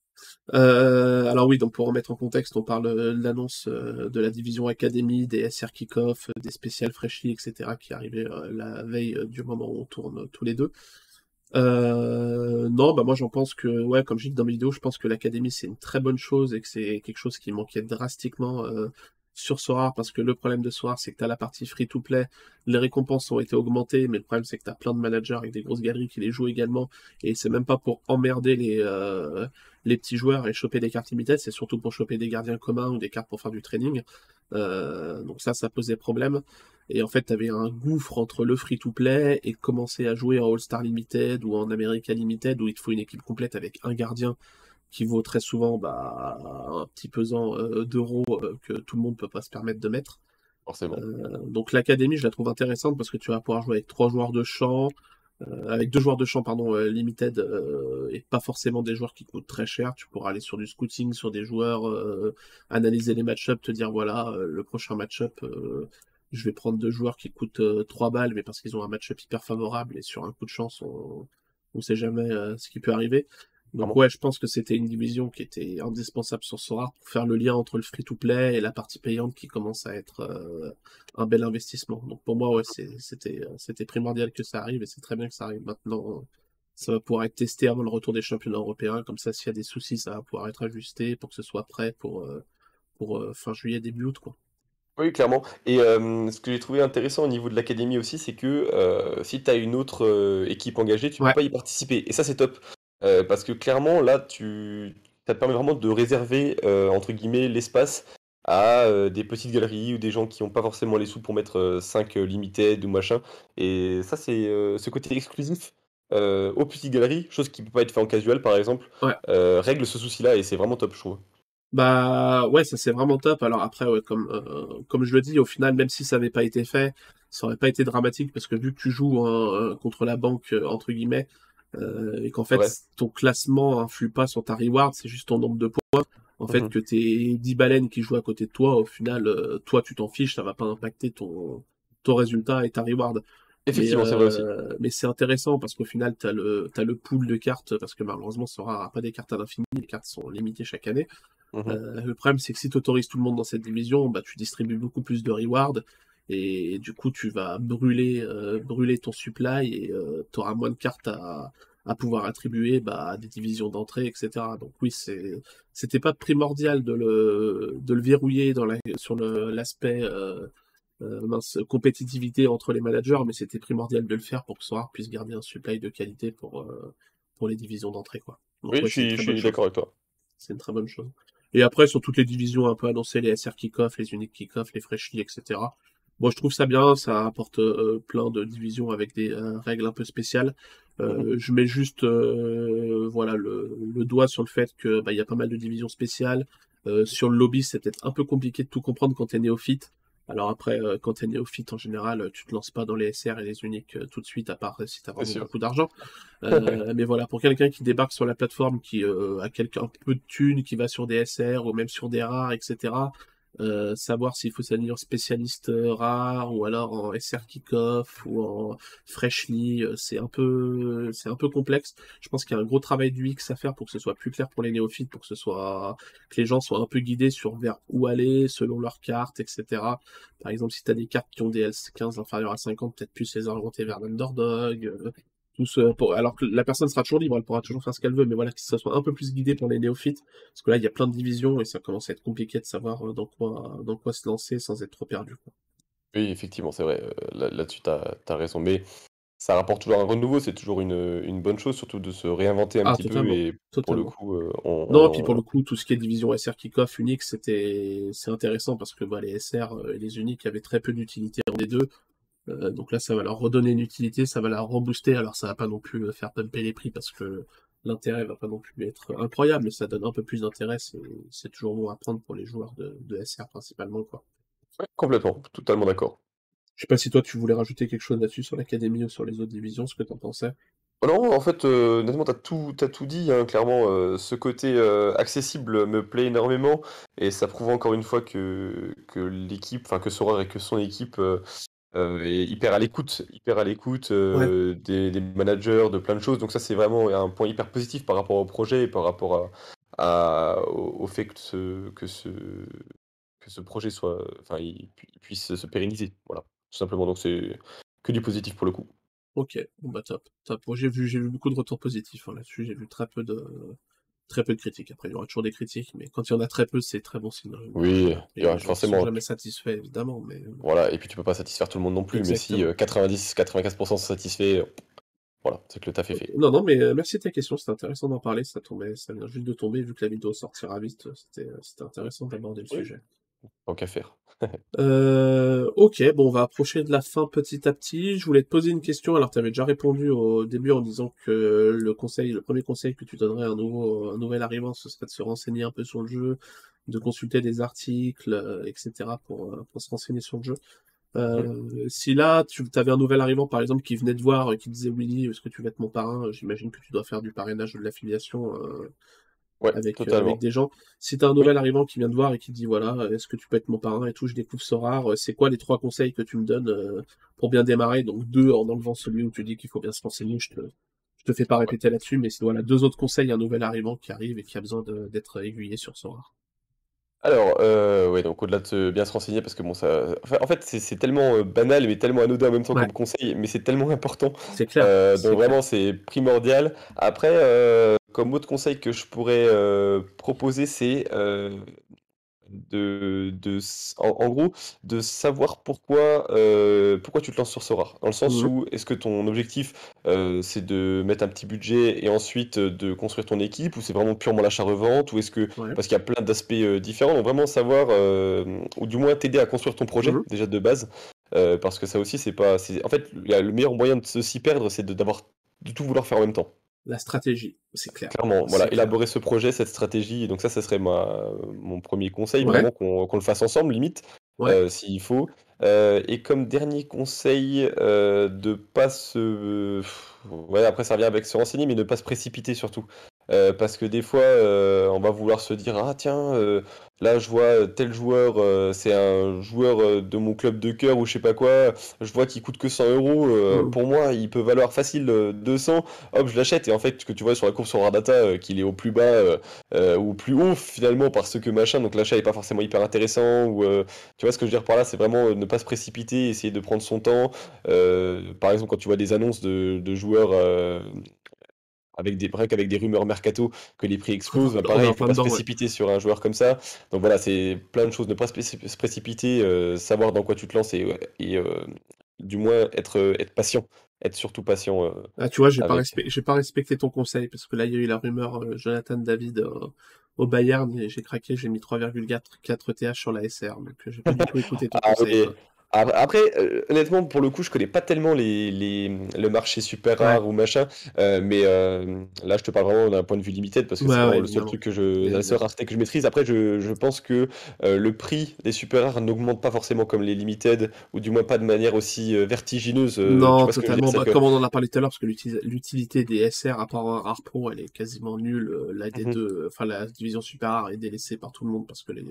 Euh, alors oui, donc pour remettre en contexte, on parle de l'annonce de la division Académie, des SR Kickoff, des spéciales Freshly, etc., qui arrivaient la veille du moment où on tourne tous les deux. Euh, non, bah moi j'en pense que, ouais, comme je dis dans mes vidéos, je pense que l'académie c'est une très bonne chose et que c'est quelque chose qui manquait drastiquement euh, sur Sorar parce que le problème de Sorar c'est que tu as la partie free-to-play, les récompenses ont été augmentées, mais le problème c'est que tu as plein de managers avec des grosses galeries qui les jouent également et c'est même pas pour emmerder les, euh, les petits joueurs et choper des cartes limitées, c'est surtout pour choper des gardiens communs ou des cartes pour faire du training. Euh, donc ça, ça posait problème. Et en fait, tu avais un gouffre entre le free-to-play et commencer à jouer en All-Star Limited ou en America Limited où il te faut une équipe complète avec un gardien qui vaut très souvent bah, un petit pesant d'euros que tout le monde peut pas se permettre de mettre. Forcément. donc l'académie, je la trouve intéressante parce que tu vas pouvoir jouer avec trois joueurs de champ, euh, avec deux joueurs de champ pardon euh, limited euh, et pas forcément des joueurs qui coûtent très cher tu pourras aller sur du scouting sur des joueurs analyser les match-up te dire voilà le prochain match-up je vais prendre deux joueurs qui coûtent 3 balles mais parce qu'ils ont un match-up hyper favorable et sur un coup de chance on ne sait jamais ce qui peut arriver donc ouais, je pense que c'était une division qui était indispensable sur Sora pour faire le lien entre le free-to-play et la partie payante qui commence à être euh, un bel investissement. Donc pour moi, ouais, c'était c'était primordial que ça arrive et c'est très bien que ça arrive maintenant. Ça va pouvoir être testé avant le retour des championnats européens. Comme ça, s'il y a des soucis, ça va pouvoir être ajusté pour que ce soit prêt pour, euh, pour euh, fin juillet, début août. Quoi. Oui, clairement. Et ce que j'ai trouvé intéressant au niveau de l'académie aussi, c'est que si tu as une autre équipe engagée, tu ne peux pas y participer. Et ça, c'est top. Euh, parce que clairement, là, tu, ça te permet vraiment de réserver, euh, entre guillemets, l'espace à euh, des petites galeries ou des gens qui n'ont pas forcément les sous pour mettre 5 limited ou machin. Et ça, c'est ce côté exclusif aux petites galeries, chose qui peut pas être fait en casual par exemple, règle ce souci-là et c'est vraiment top, je trouve. Bah ouais, ça c'est vraiment top. Alors après, comme, comme je le dis, au final, même si ça n'avait pas été fait, ça aurait pas été dramatique parce que vu que tu joues hein, contre la banque, entre guillemets, euh, et qu'en fait ton classement influe pas sur ta reward, c'est juste ton nombre de points. En fait, mhm. que t'es 10 baleines qui jouent à côté de toi, au final, euh, toi tu t'en fiches, ça va pas impacter ton, ton résultat et ta reward. Effectivement, c'est vrai aussi. Euh, mais c'est intéressant parce qu'au final, tu as le, as le pool de cartes, parce que malheureusement, ça aura pas des cartes à l'infini, les cartes sont limitées chaque année. Mhm. le problème, c'est que si tu autorises tout le monde dans cette division, bah, tu distribues beaucoup plus de rewards, et, du coup, tu vas brûler, brûler ton supply, et tu auras moins de cartes à, à pouvoir attribuer bah, à des divisions d'entrée, etc. Donc oui, c'est c'était pas primordial de le, de le verrouiller dans la, sur l'aspect euh, euh, compétitivité entre les managers, mais c'était primordial de le faire pour que Soir puisse garder un supply de qualité pour, euh, pour les divisions d'entrée. Quoi. oui, je suis, d'accord avec toi. C'est une très bonne chose. Et après, sur toutes les divisions un peu annoncées, les SR kick-off, les uniques kick-off, les freshly, etc. Moi, je trouve ça bien, ça apporte plein de divisions avec des règles un peu spéciales. Euh, je mets juste euh, voilà le, doigt sur le fait que bah, il y a pas mal de divisions spéciales. Euh, sur le lobby, c'est peut-être un peu compliqué de tout comprendre quand tu es néophyte. Alors après, quand tu es néophyte, en général, tu te lances pas dans les SR et les uniques tout de suite, à part si tu as vraiment beaucoup d'argent. mais voilà, pour quelqu'un qui débarque sur la plateforme, qui a quelqu'un un peu de thunes, qui va sur des SR ou même sur des rares, etc., euh, savoir s'il faut s'aligner en spécialiste euh, rare ou alors en SR Kickoff ou en Freshly, euh, c'est un peu c'est un peu complexe. Je pense qu'il y a un gros travail du X à faire pour que ce soit plus clair pour les néophytes, pour que ce soit que les gens soient un peu guidés sur vers où aller selon leurs cartes, etc. Par exemple, si tu as des cartes qui ont des L15 inférieurs à 50, peut-être plus les orienter vers l'underdog, alors que la personne sera toujours libre, elle pourra toujours faire ce qu'elle veut, mais voilà, que ça soit un peu plus guidé pour les néophytes, parce que là, il y a plein de divisions et ça commence à être compliqué de savoir euh, dans quoi, dans quoi se lancer sans être trop perdu. Oui, effectivement, c'est vrai. Euh, là-dessus, tu as, raison. Mais ça rapporte toujours un renouveau, c'est toujours une, bonne chose, surtout de se réinventer un ah, petit peu. Et pour le coup, euh, Non, et puis pour le coup, tout ce qui est division SR Kickoff, Unix, c'était c'est intéressant parce que bah, les SR et les uniques avaient très peu d'utilité en des deux. Euh, donc là, ça va leur redonner une utilité, ça va la rebooster. Alors, ça va pas non plus euh, faire pumper les prix parce que l'intérêt va pas non plus être incroyable, mais ça donne un peu plus d'intérêt. C'est toujours bon à prendre pour les joueurs de, SR principalement, quoi. complètement, totalement d'accord. Je sais pas si toi tu voulais rajouter quelque chose là-dessus sur l'académie ou sur les autres divisions, ce que tu en pensais. Oh non, en fait, euh, honnêtement, t'as tout, as tout dit, hein, clairement. ce côté accessible me plaît énormément, et ça prouve encore une fois que, que l'équipe, enfin que Sora et que son équipe euh, hyper à l'écoute, hyper à l'écoute euh, des, managers, de plein de choses. Donc ça, c'est vraiment un point hyper positif par rapport au projet et par rapport à, au, fait que ce, que ce, que ce projet soit, enfin, il, puisse se pérenniser. Voilà, tout simplement. Donc c'est que du positif pour le coup. Ok, bon bah top. top. j'ai vu, j'ai vu beaucoup de retours positifs hein, là-dessus. J'ai vu très peu de, très peu de critiques. Après, il y aura toujours des critiques, mais quand il y en a très peu, c'est très bon signe. Oui, il y aura forcément. jamais satisfait, évidemment. Mais... Euh, voilà, et puis tu peux pas satisfaire tout le monde non plus, mais si 90-95% euh, sont satisfaits, voilà, c'est que le taf est fait. Non, non, mais euh, merci de ta question, c'était intéressant d'en parler, ça tombait, ça vient juste de tomber, vu que la vidéo sortira vite, c'était intéressant d'aborder le sujet. Tant qu'à faire. Euh, ok, bon, on va approcher de la fin petit à petit. Je voulais te poser une question. Alors, tu avais déjà répondu au début en disant que le conseil, le premier conseil que tu donnerais à un, nouveau, un nouvel arrivant, ce serait de se renseigner un peu sur le jeu, de consulter des articles, euh, etc. Pour, euh, pour, se renseigner sur le jeu. Euh, si là, tu avais un nouvel arrivant, par exemple, qui venait te voir et qui disait Willy, est-ce que tu veux être mon parrain? J'imagine que tu dois faire du parrainage ou de l'affiliation avec, avec, des gens. Si tu as un nouvel arrivant qui vient te voir et qui dit voilà, est-ce que tu peux être mon parrain et tout, je découvre ce rare, c'est quoi les trois conseils que tu me donnes pour bien démarrer? Donc deux en enlevant celui où tu dis qu'il faut bien se renseigner, je te, je te fais pas répéter là-dessus, mais c'est voilà, deux autres conseils, un nouvel arrivant qui arrive et qui a besoin d'être aiguillé sur ce rare. Alors, euh, ouais, donc au-delà de bien se renseigner, parce que bon, ça. en fait, c'est tellement euh, banal, mais tellement anodin en même temps comme conseil, mais c'est tellement important. C'est clair. Euh, donc vraiment, c'est primordial. Après, comme autre conseil que je pourrais proposer, c'est de, de en, gros, de savoir pourquoi, euh, pourquoi tu te lances sur Sora. Dans le sens mmh où, est-ce que ton objectif, euh, c'est de mettre un petit budget et ensuite euh, de construire ton équipe, ou c'est vraiment purement l'achat-revente, ou est-ce que, parce qu'il y a plein d'aspects différents, donc vraiment savoir, ou du moins t'aider à construire ton projet, mmh déjà de base, parce que ça aussi, c'est pas, en fait, le meilleur moyen de s'y perdre, c'est d'avoir, de tout vouloir faire en même temps la stratégie, c'est clair. Clairement, voilà, élaborer ce projet, cette stratégie. Donc ça, ça serait ma, mon premier conseil, vraiment qu'on le fasse ensemble, limite, euh, s'il faut. Euh, et comme dernier conseil, euh, de pas se... Ouais, après ça revient avec se renseigner, mais ne pas se précipiter surtout. Euh, parce que des fois, euh, on va vouloir se dire ah tiens, euh, là je vois tel joueur, c'est un joueur de mon club de cœur ou je sais pas quoi, je vois qu'il coûte que 100 euros. Mm. Pour moi, il peut valoir facile 200. Hop, je l'achète. Et en fait, ce que tu vois sur la courbe sur Radata, qu'il est au plus bas ou plus haut finalement parce que machin, donc l'achat est pas forcément hyper intéressant. Ou tu vois ce que je veux dire par là, c'est vraiment ne pas se précipiter, essayer de prendre son temps. par exemple, quand tu vois des annonces de, de joueurs avec des breaks, avec des rumeurs mercato que les prix explosent. Bah, pareil, il ne faut pas se précipiter sur un joueur comme ça. Donc voilà, c'est plein de choses. Ne pas se précipiter, euh, savoir dans quoi tu te lances et, euh, du moins être, euh, être patient. Être surtout patient. ah, tu vois, je n'ai pas, pas, respecté ton conseil parce que là, il y a eu la rumeur Jonathan David au Bayern j'ai craqué, j'ai mis 3,4 TH sur la SR. Donc j'ai pas du tout écouté ton ah, conseil. Après, euh, honnêtement, pour le coup, je connais pas tellement les, les le marché super rare ou machin, euh, mais euh, là, je te parle vraiment d'un point de vue limité parce que c'est le seul truc que je, la seule rareté que je maîtrise. Après, je, je pense que le prix des super rares n'augmente pas forcément comme les limited, ou du moins pas de manière aussi vertigineuse. non, totalement. Bah, comme on en a parlé tout à l'heure, parce que l'utilité des SR, à part Rare Pro, elle est quasiment nulle. La D2, mhm. enfin la division super rare est délaissée par tout le monde parce que les,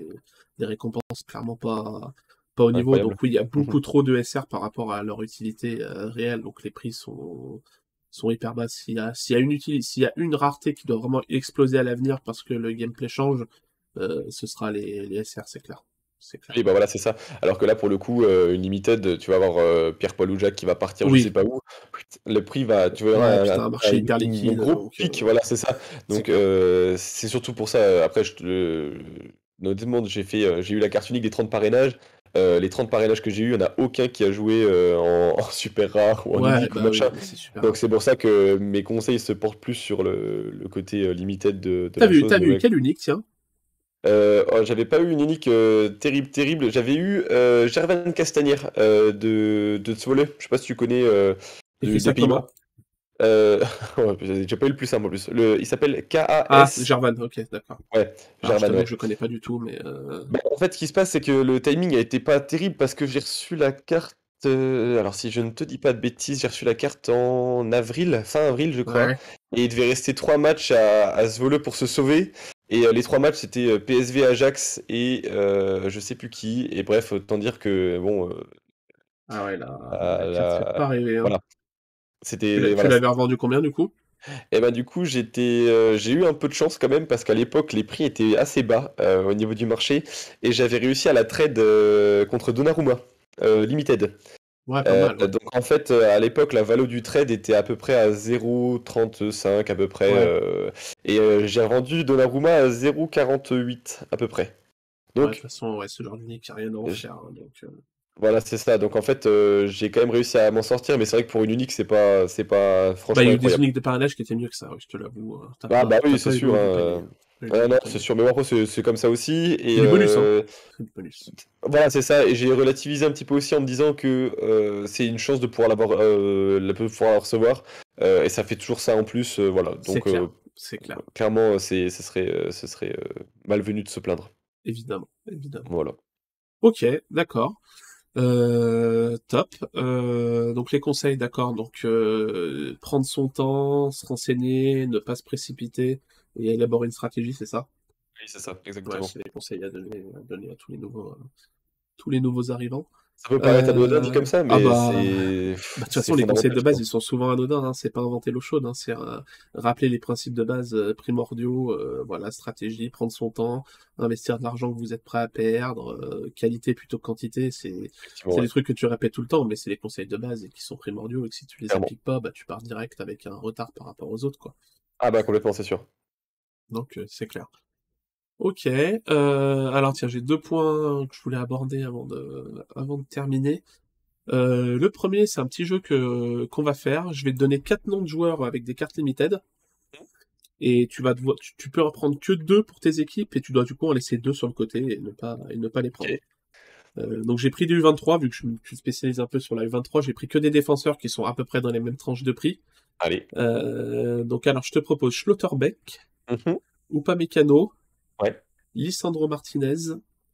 les récompenses, clairement pas pas au niveau. Donc oui, il y a beaucoup mhm. trop de SR par rapport à leur utilité euh, réelle. Donc les prix sont sont hyper bas. S'il y a s'il y a une s'il y a une rareté qui doit vraiment exploser à l'avenir parce que le gameplay change, euh, ce sera les, les SR, c'est clair. Clair. Et bah voilà, c'est ça. Alors que là, pour le coup, euh, une limited, tu vas avoir Pierre-Paul ou Jacques qui va partir, je sais pas où. Le prix va, tu vois, un, marché hyper liquide. gros pic, voilà, c'est ça. Donc c'est surtout pour ça. Après, je, notamment, j'ai fait, j'ai eu la carte unique des 30 parrainages. Euh, les 30 parrainages que j'ai eu, il n'y en a aucun qui a joué euh, en, super rare ou en ouais, bah machin. Donc c'est pour ça que mes conseils se portent plus sur le, le côté euh, limited de, de T'as vu, as vu quelle unique, tiens oh, J'avais pas eu une unique terrible, terrible. J'avais eu Gervan Castanière de, de Zwolle. Je sais pas si tu connais des Pays-Bas. Euh... J'ai pas eu le plus simple en plus. Le... Il s'appelle KAS. Ah, Jarvan, ok, d'accord. Ouais, Jarvan. Ouais. Je connais pas du tout, mais. Euh... Bah, en fait, ce qui se passe, c'est que le timing a été pas terrible parce que j'ai reçu la carte. Euh, alors, si je ne te dis pas de bêtises, j'ai reçu la carte en avril, fin avril, je crois. Et il devait rester trois matchs à, à Zwolle pour se sauver. Et les trois matchs, c'était PSV, Ajax et je sais plus qui. Et bref, autant dire que, bon. ah ouais, là. la... pas rêvé. Hein. Voilà. C'était. Tu l'avais revendu combien du coup? Et eh ben du coup j'étais, euh, j'ai eu un peu de chance quand même parce qu'à l'époque les prix étaient assez bas euh, au niveau du marché et j'avais réussi à la trade euh, contre Donnarumma limited. Ouais, pas mal, donc en fait à l'époque la valeur du trade était à peu près à 0,35 à peu près et j'ai revendu Donnarumma à 0,48 à peu près. Donc de toute façon ouais, ce genre d'unique il n'y a rien à en faire hein, donc. Voilà, c'est ça. Donc en fait, euh, j'ai quand même réussi à m'en sortir, mais c'est vrai que pour une unique, c'est pas, c'est pas franchement. Bah, il y a eu des uniques de parrainage qui étaient mieux que ça, je te l'avoue. Hein. Ah bah oui, c'est sûr. Hein. non, c'est sûr, mais après, c'est comme ça aussi. Et, C'est du bonus, hein. Du bonus. Voilà, c'est ça. Et j'ai relativisé un petit peu aussi en me disant que c'est une chance de pouvoir l'avoir, de pouvoir la recevoir. et ça fait toujours ça en plus. voilà. C'est Donc, clair. C'est clair. clairement, c'est, ce serait, ce serait malvenu de se plaindre. Évidemment, évidemment. Voilà. Ok, d'accord. Euh, top. Euh, donc les conseils, d'accord. Donc euh, prendre son temps, se renseigner, ne pas se précipiter et élaborer une stratégie, c'est ça? Oui, c'est ça, Ouais, exactement. c'est les conseils à donner, à donner à tous les nouveaux, euh, tous les nouveaux arrivants. Ça peut paraître anodin dit Euh, comme ça, ah mais bah, c'est Bah, de toute façon, les conseils de base, ils sont souvent anodins, hein, c'est pas inventer l'eau chaude, hein, c'est euh, rappeler les principes de base euh, primordiaux, euh, voilà, stratégie, prendre son temps, investir de l'argent que vous êtes prêt à perdre, euh, qualité plutôt que quantité, c'est ouais. des trucs que tu répètes tout le temps, mais c'est les conseils de base et qui sont primordiaux et que si tu les Clairement. appliques pas, bah tu pars direct avec un retard par rapport aux autres, quoi. Ah bah complètement, c'est sûr. Donc euh, c'est clair. Ok, euh, alors tiens, j'ai deux points que je voulais aborder avant de, avant de terminer. Euh, le premier, c'est un petit jeu que qu'on va faire. Je vais te donner quatre noms de joueurs avec des cartes limited. Et tu vas devoir, tu, tu peux en prendre que deux pour tes équipes et tu dois du coup en laisser deux sur le côté et ne pas, et ne pas les prendre. Euh, donc j'ai pris du U23, vu que je me suis spécialisé un peu sur la U23, j'ai pris que des défenseurs qui sont à peu près dans les mêmes tranches de prix. Allez. Euh, donc alors je te propose Schlotterbeck, Mhm. Upamecano, Ouais. Lisandro Martinez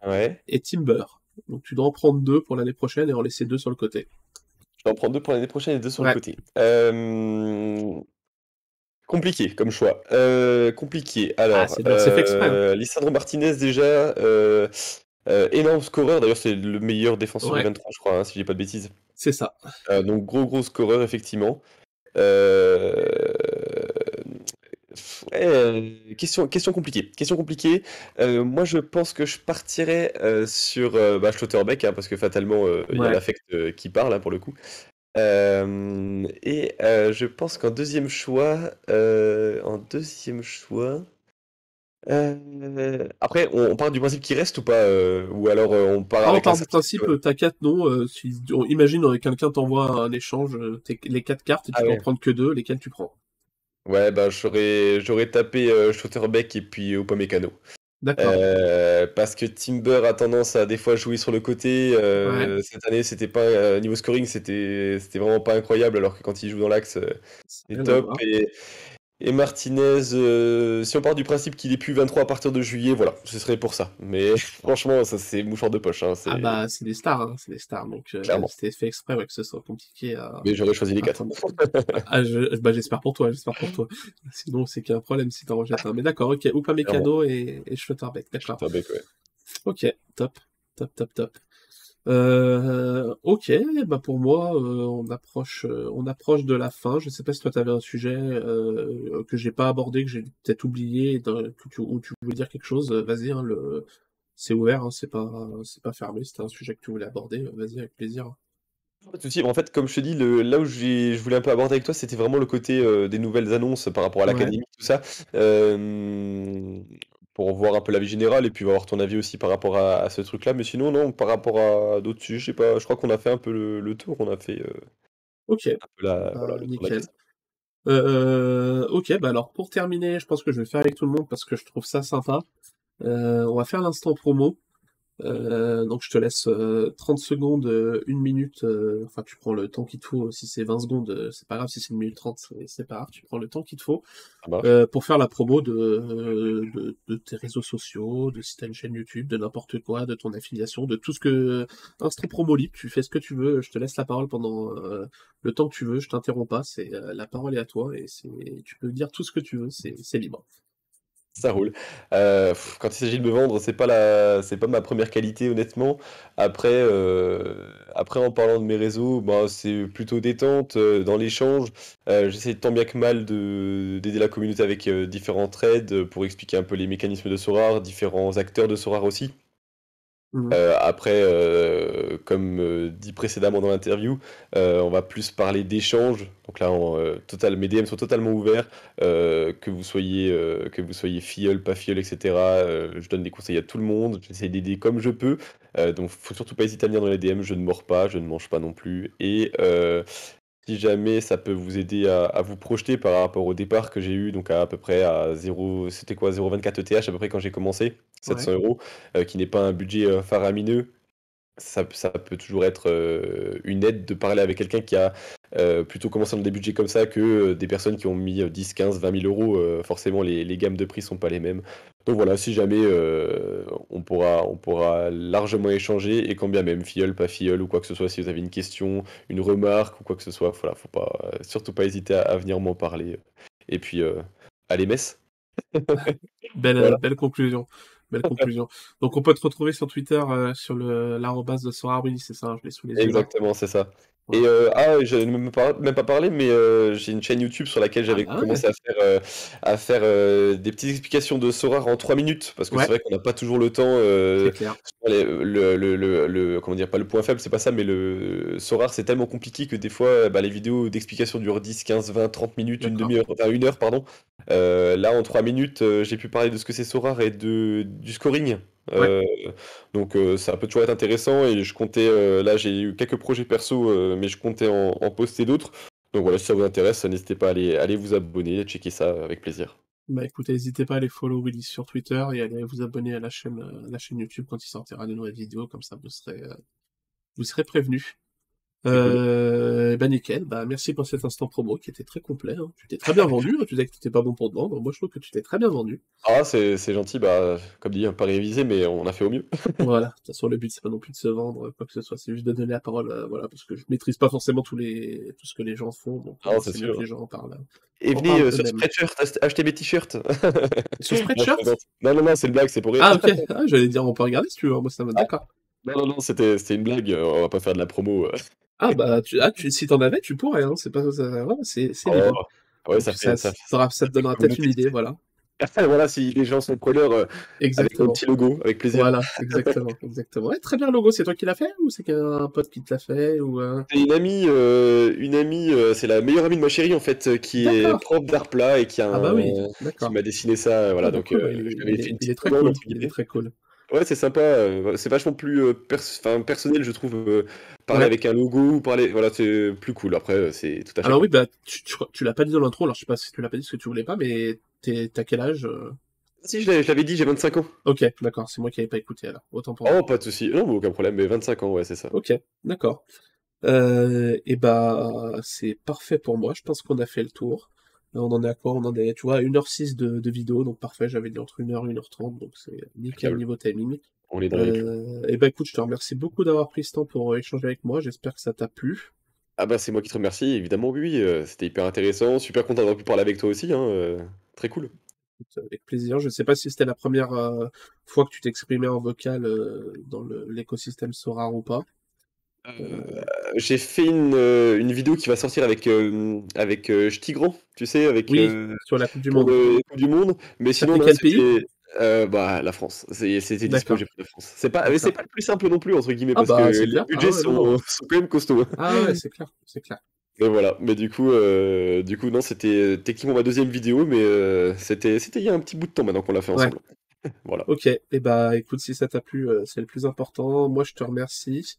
Ouais. et Timber. Donc tu dois en prendre deux pour l'année prochaine et en laisser deux sur le côté. Je vais en prendre deux pour l'année prochaine et deux sur Ouais. le côté. Euh, Compliqué comme choix. Euh, compliqué. Alors, Ah, c'est fait exprès, hein. euh, Lisandro Martinez déjà, énorme scoreur. D'ailleurs, c'est le meilleur défenseur Ouais. du 23, je crois, hein, si je dis pas de bêtises. C'est ça. Donc gros gros scoreur effectivement. Euh, ouais, euh, question, question compliquée. Question compliquée. Euh, moi je pense que je partirais euh, sur euh, bah, Schlotterbeck hein, parce que fatalement il y a l'affect qui parle hein, pour le coup. Et je pense qu'en deuxième choix, en deuxième choix. euh, après, on, on part du principe qu'il reste ou pas euh, Ou alors euh, on part Ah, on avec part un du principe, t'as quatre noms. si, on- imagine quelqu'un t'envoie un échange, les quatre cartes, et tu Ah peux ouais. en prendre que deux, lesquelles tu prends? Ouais, bah j'aurais j'aurais tapé euh, et puis Upamecano. D'accord. Euh, parce que Timber a tendance à des fois jouer sur le côté. euh, Cette année, c'était pas euh, niveau scoring, c'était c'était vraiment pas incroyable, alors que quand il joue dans l'axe, c'est top. Et, et Martinez, euh, si on part du principe qu'il est plus 23 à partir de juillet, voilà, ce serait pour ça. Mais franchement, ça c'est mouchoir de poche. Hein, Ah bah, c'est des stars, hein, c'est des stars. Donc, euh, Clairement. c'était fait exprès ouais, que ce soit compliqué à. Mais j'aurais choisi les quatre. Attends. Ah, je, bah, j'espère pour toi, j'espère pour toi. Sinon, c'est qu'il y a un problème si t'en rejettes un. Mais d'accord, ok. Upamecano et, et Schlotterbeck, d'accord. Schlotterbeck, ouais. Ok, top, top, top, top. Euh, ok, bah pour moi, euh, on approche, euh, on approche de la fin. Je sais pas si toi t'avais un sujet euh, que j'ai pas abordé, que j'ai peut-être oublié, que tu, ou tu voulais dire quelque chose. Vas-y, hein, le, c'est ouvert, hein, c'est pas, c'est pas fermé. C'était un sujet que tu voulais aborder. Vas-y, avec plaisir. Pas de souci. En fait, comme je te dis, le, là où j'ai- je voulais un peu aborder avec toi, c'était vraiment le côté euh, des nouvelles annonces par rapport à Ouais. l'académie, tout ça. Euh, pour voir un peu la vie générale et puis avoir ton avis aussi par rapport à, à ce truc-là. Mais sinon, non, par rapport à d'autres sujets, je sais pas, je crois qu'on a fait un peu le, le tour. On a fait euh, Ok, la, bah, voilà, le nickel. Euh, ok, bah alors pour terminer, je pense que je vais faire avec tout le monde parce que je trouve ça sympa. Euh, on va faire l'instant promo. Euh, donc je te laisse euh, 30 secondes, euh, une minute, euh, enfin tu prends le temps qu'il te faut, si c'est 20 secondes, euh, c'est pas grave, si c'est une minute 30, c'est pas grave, tu prends le temps qu'il te faut marche. euh, pour faire la promo de, de, de tes réseaux sociaux, de si t'as une chaîne YouTube, de n'importe quoi, de ton affiliation, de tout ce que... Instant promo libre, tu fais ce que tu veux, je te laisse la parole pendant euh, le temps que tu veux, je t'interromps pas, c'est euh, la parole est à toi et c'est tu peux dire tout ce que tu veux, c'est c'est libre. Ça roule. Euh, quand il s'agit de me vendre, c'est pas la, c'est pas ma première qualité, honnêtement. Après, euh, après en parlant de mes réseaux, bah, c'est plutôt détente euh, dans l'échange. J'essaie tant bien que mal de d'aider la communauté avec différents trades pour expliquer un peu les mécanismes de Sorare, différents acteurs de Sorare aussi. Mhm. Euh, après, euh, comme euh, dit précédemment dans l'interview, on va plus parler d'échanges. Donc là, total, mes DM sont totalement ouverts. que vous soyez, que vous soyez filleul, pas filleul, etc. je donne des conseils à tout le monde. J'essaie d'aider comme je peux. Donc, faut surtout pas hésiter à venir dans les DM. Je ne mords pas, je ne mange pas non plus. Et, si jamais ça peut vous aider à, vous projeter par rapport au départ que j'ai eu, donc à, peu près à 0, c'était quoi, 0,24 ETH à peu près quand j'ai commencé, 700 euros, qui n'est pas un budget faramineux ça, peut toujours être euh, une aide de parler avec quelqu'un qui a euh, plutôt commencé dans des budgets comme ça que euh, des personnes qui ont mis 10, 15, 20 000 euros. forcément, les, gammes de prix sont pas les mêmes. Donc voilà, si jamais on, pourra, on pourra largement échanger et quand bien même, filleul, pas filleul ou quoi que ce soit, si vous avez une question, une remarque ou quoi que ce soit, voilà, faut pas, surtout pas hésiter à, venir m'en parler. Et puis, allez, messe belle, belle conclusion. Belle conclusion. Donc on peut te retrouver sur Twitter euh, sur le l'arrobase de Sorarbi, c'est ça, je l'ai sous les yeux. Exactement, c'est ça. Et euh, ah, je ne même pas, même pas parlé, mais euh, j'ai une chaîne YouTube sur laquelle j'avais ah, commencé à faire, euh, à faire des petites explications de Sorar en 3 minutes, parce que c'est vrai qu'on n'a pas toujours le temps. Clair. Le, le, le, le, comment dire, pas le point faible, c'est pas ça, mais le Sorar c'est tellement compliqué que des fois, bah, les vidéos d'explication durent 10, 15, 20, 30 minutes, une demi-heure, enfin une heure, pardon. là, en 3 minutes, j'ai pu parler de ce que c'est Sorar et de, du scoring. Euh, donc euh, ça peut toujours être intéressant et je comptais, euh, là j'ai eu quelques projets perso, mais je comptais en, poster d'autres. Donc voilà, si ça vous intéresse, n'hésitez pas à aller, vous abonner, checker ça avec plaisir. Bah écoutez, n'hésitez pas à aller follow Willy sur Twitter et à aller vous abonner à la chaîne, la chaîne YouTube quand il sortira de nouvelles vidéos, comme ça vous serez, vous serez prévenus. Euh, bah nickel, bah merci pour cet instant promo qui était très complet. Hein. Tu t'es très bien vendu, hein. tu disais que tu n'étais pas bon pour te vendre. Moi je trouve que tu t'es très bien vendu. Ah c'est gentil, bah comme dit, pas révisé, mais on a fait au mieux. voilà, de toute façon le but c'est pas non plus de se vendre, quoi que ce soit, c'est juste de donner la parole, euh, voilà, parce que je maîtrise pas forcément tous les... tout ce que les gens font, donc ah, c'est sûr. que les gens en parlent. Et venez euh, sur Spreadshirt, acheter mes t-shirts. sur Spreadshirt Non, non, non, c'est une blague, c'est pour rire. Ah ok, ah, j'allais dire on peut regarder si tu veux, moi ça me... Ah. D'accord. Non, non, non, c'était une blague, on va pas faire de la promo. Ah bah tu, ah, tu, si t'en avais, tu pourrais, hein. c'est pas ouais, c'est oh, ouais, ça, ça, ça, ça, te donnera peut-être une idée, voilà. voilà, si les gens sont preneurs euh, avec un petit logo, avec plaisir. Voilà, exactement, exactement. Ouais, très bien le logo, c'est toi qui l'as fait ou c'est un pote qui te l'a fait ou euh? C'est une amie, euh, une amie, euh, c'est la meilleure amie de ma chérie en fait, qui est prof d'art plat et qui a ah bah oui, qui m'a dessiné ça, voilà. Ah, donc, cool, il, il, il, est très cool, il est très cool. Ouais, c'est sympa. Euh, c'est vachement plus euh, personnel, je trouve. Euh, parler avec un logo, parler, voilà, c'est plus cool. Après, c'est tout à fait. Alors oui, bah, tu, tu, l'as pas dit dans l'intro. Alors je sais pas si tu l'as pas dit ce que tu voulais pas, mais t'as quel âge Si, je l'avais dit, j'ai 25 ans. Ok, d'accord. C'est moi qui n'avais pas écouté alors. Autant pour Oh, pas de souci. Non, aucun problème. Mais 25 ans, ouais, c'est ça. Ok, d'accord. et bah, c'est parfait pour moi. Je pense qu'on a fait le tour. On en est à quoi? On en est, tu vois, 1h06 de, de vidéo, donc parfait, j'avais dit entre 1h et 1h30, donc c'est nickel au niveau timing. On est dans euh, Et bah écoute, je te remercie beaucoup d'avoir pris ce temps pour euh, échanger avec moi, j'espère que ça t'a plu. Ah bah c'est moi qui te remercie, évidemment, oui, euh, c'était hyper intéressant, super content d'avoir pu parler avec toi aussi, hein, très cool. Avec plaisir, je ne sais pas si c'était la première fois que tu t'exprimais en vocal dans l'écosystème Sora ou pas. Euh, j'ai fait une, euh, une, vidéo qui va sortir avec, euh, avec Stigran, tu sais, avec oui, sur la Coupe du Monde. du Monde. Mais sinon, quel pays? bah, la France. C'était dispo, j'ai pris la France. C'est pas, mais c'est pas le plus simple non plus, entre guillemets, ah parce bah, que les budgets ah sont, sont, quand même costauds. Ah ouais, c'est clair, c'est clair. Mais voilà, mais du coup, du coup non, c'était techniquement ma deuxième vidéo, mais c'était il y a un petit bout de temps maintenant qu'on l'a fait ensemble. voilà. Ok, et bah écoute, si ça t'a plu, c'est le plus important. Moi, je te remercie.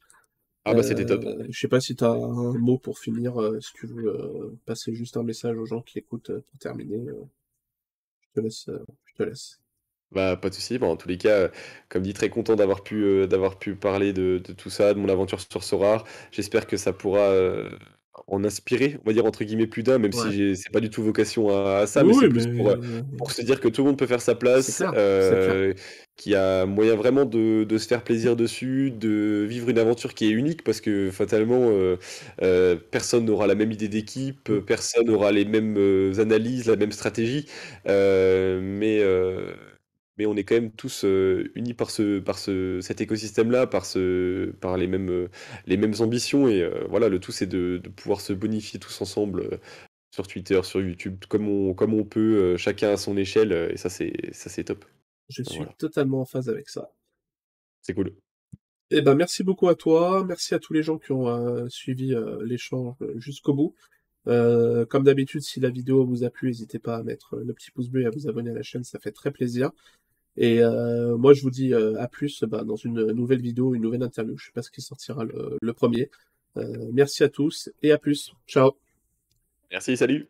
Ah bah c'était top. Euh, je sais pas si tu as un mot pour finir, euh, si tu veux euh, passer juste un message aux gens qui écoutent pour terminer. je te laisse. je te laisse. Bah, pas de souci. Bon, en tous les cas, comme dit, très content d'avoir pu, d'avoir pu parler de, de, tout ça, de mon aventure sur Sorar. J'espère que ça pourra en inspirer, on va dire entre guillemets plus d'un, même si c'est pas du tout vocation à, ça, mais c'est plus pour, pour, se dire que tout le monde peut faire sa place, euh, qu'il y a moyen vraiment de, de, se faire plaisir dessus, de vivre une aventure qui est unique, parce que fatalement, euh, euh, personne n'aura la même idée d'équipe, mm. personne n'aura les mêmes analyses, la même stratégie, mais mais on est quand même tous unis par ce, par ce, cet écosystème-là, par, ce, par les, mêmes, les mêmes ambitions. Et voilà, le tout, c'est de, pouvoir se bonifier tous ensemble sur Twitter, sur YouTube, comme on, comme on peut, chacun à son échelle. et ça, c'est, ça, c'est top. Je suis totalement en phase avec ça. C'est cool. Eh ben, merci beaucoup à toi. Merci à tous les gens qui ont suivi l'échange jusqu'au bout. comme d'habitude, si la vidéo vous a plu, n'hésitez pas à mettre le petit pouce bleu et à vous abonner à la chaîne, ça fait très plaisir. Et euh, moi, je vous dis euh, à plus bah, dans une nouvelle vidéo, une nouvelle interview. Je sais pas ce qui sortira le, premier. merci à tous et à plus. Ciao. Merci, salut.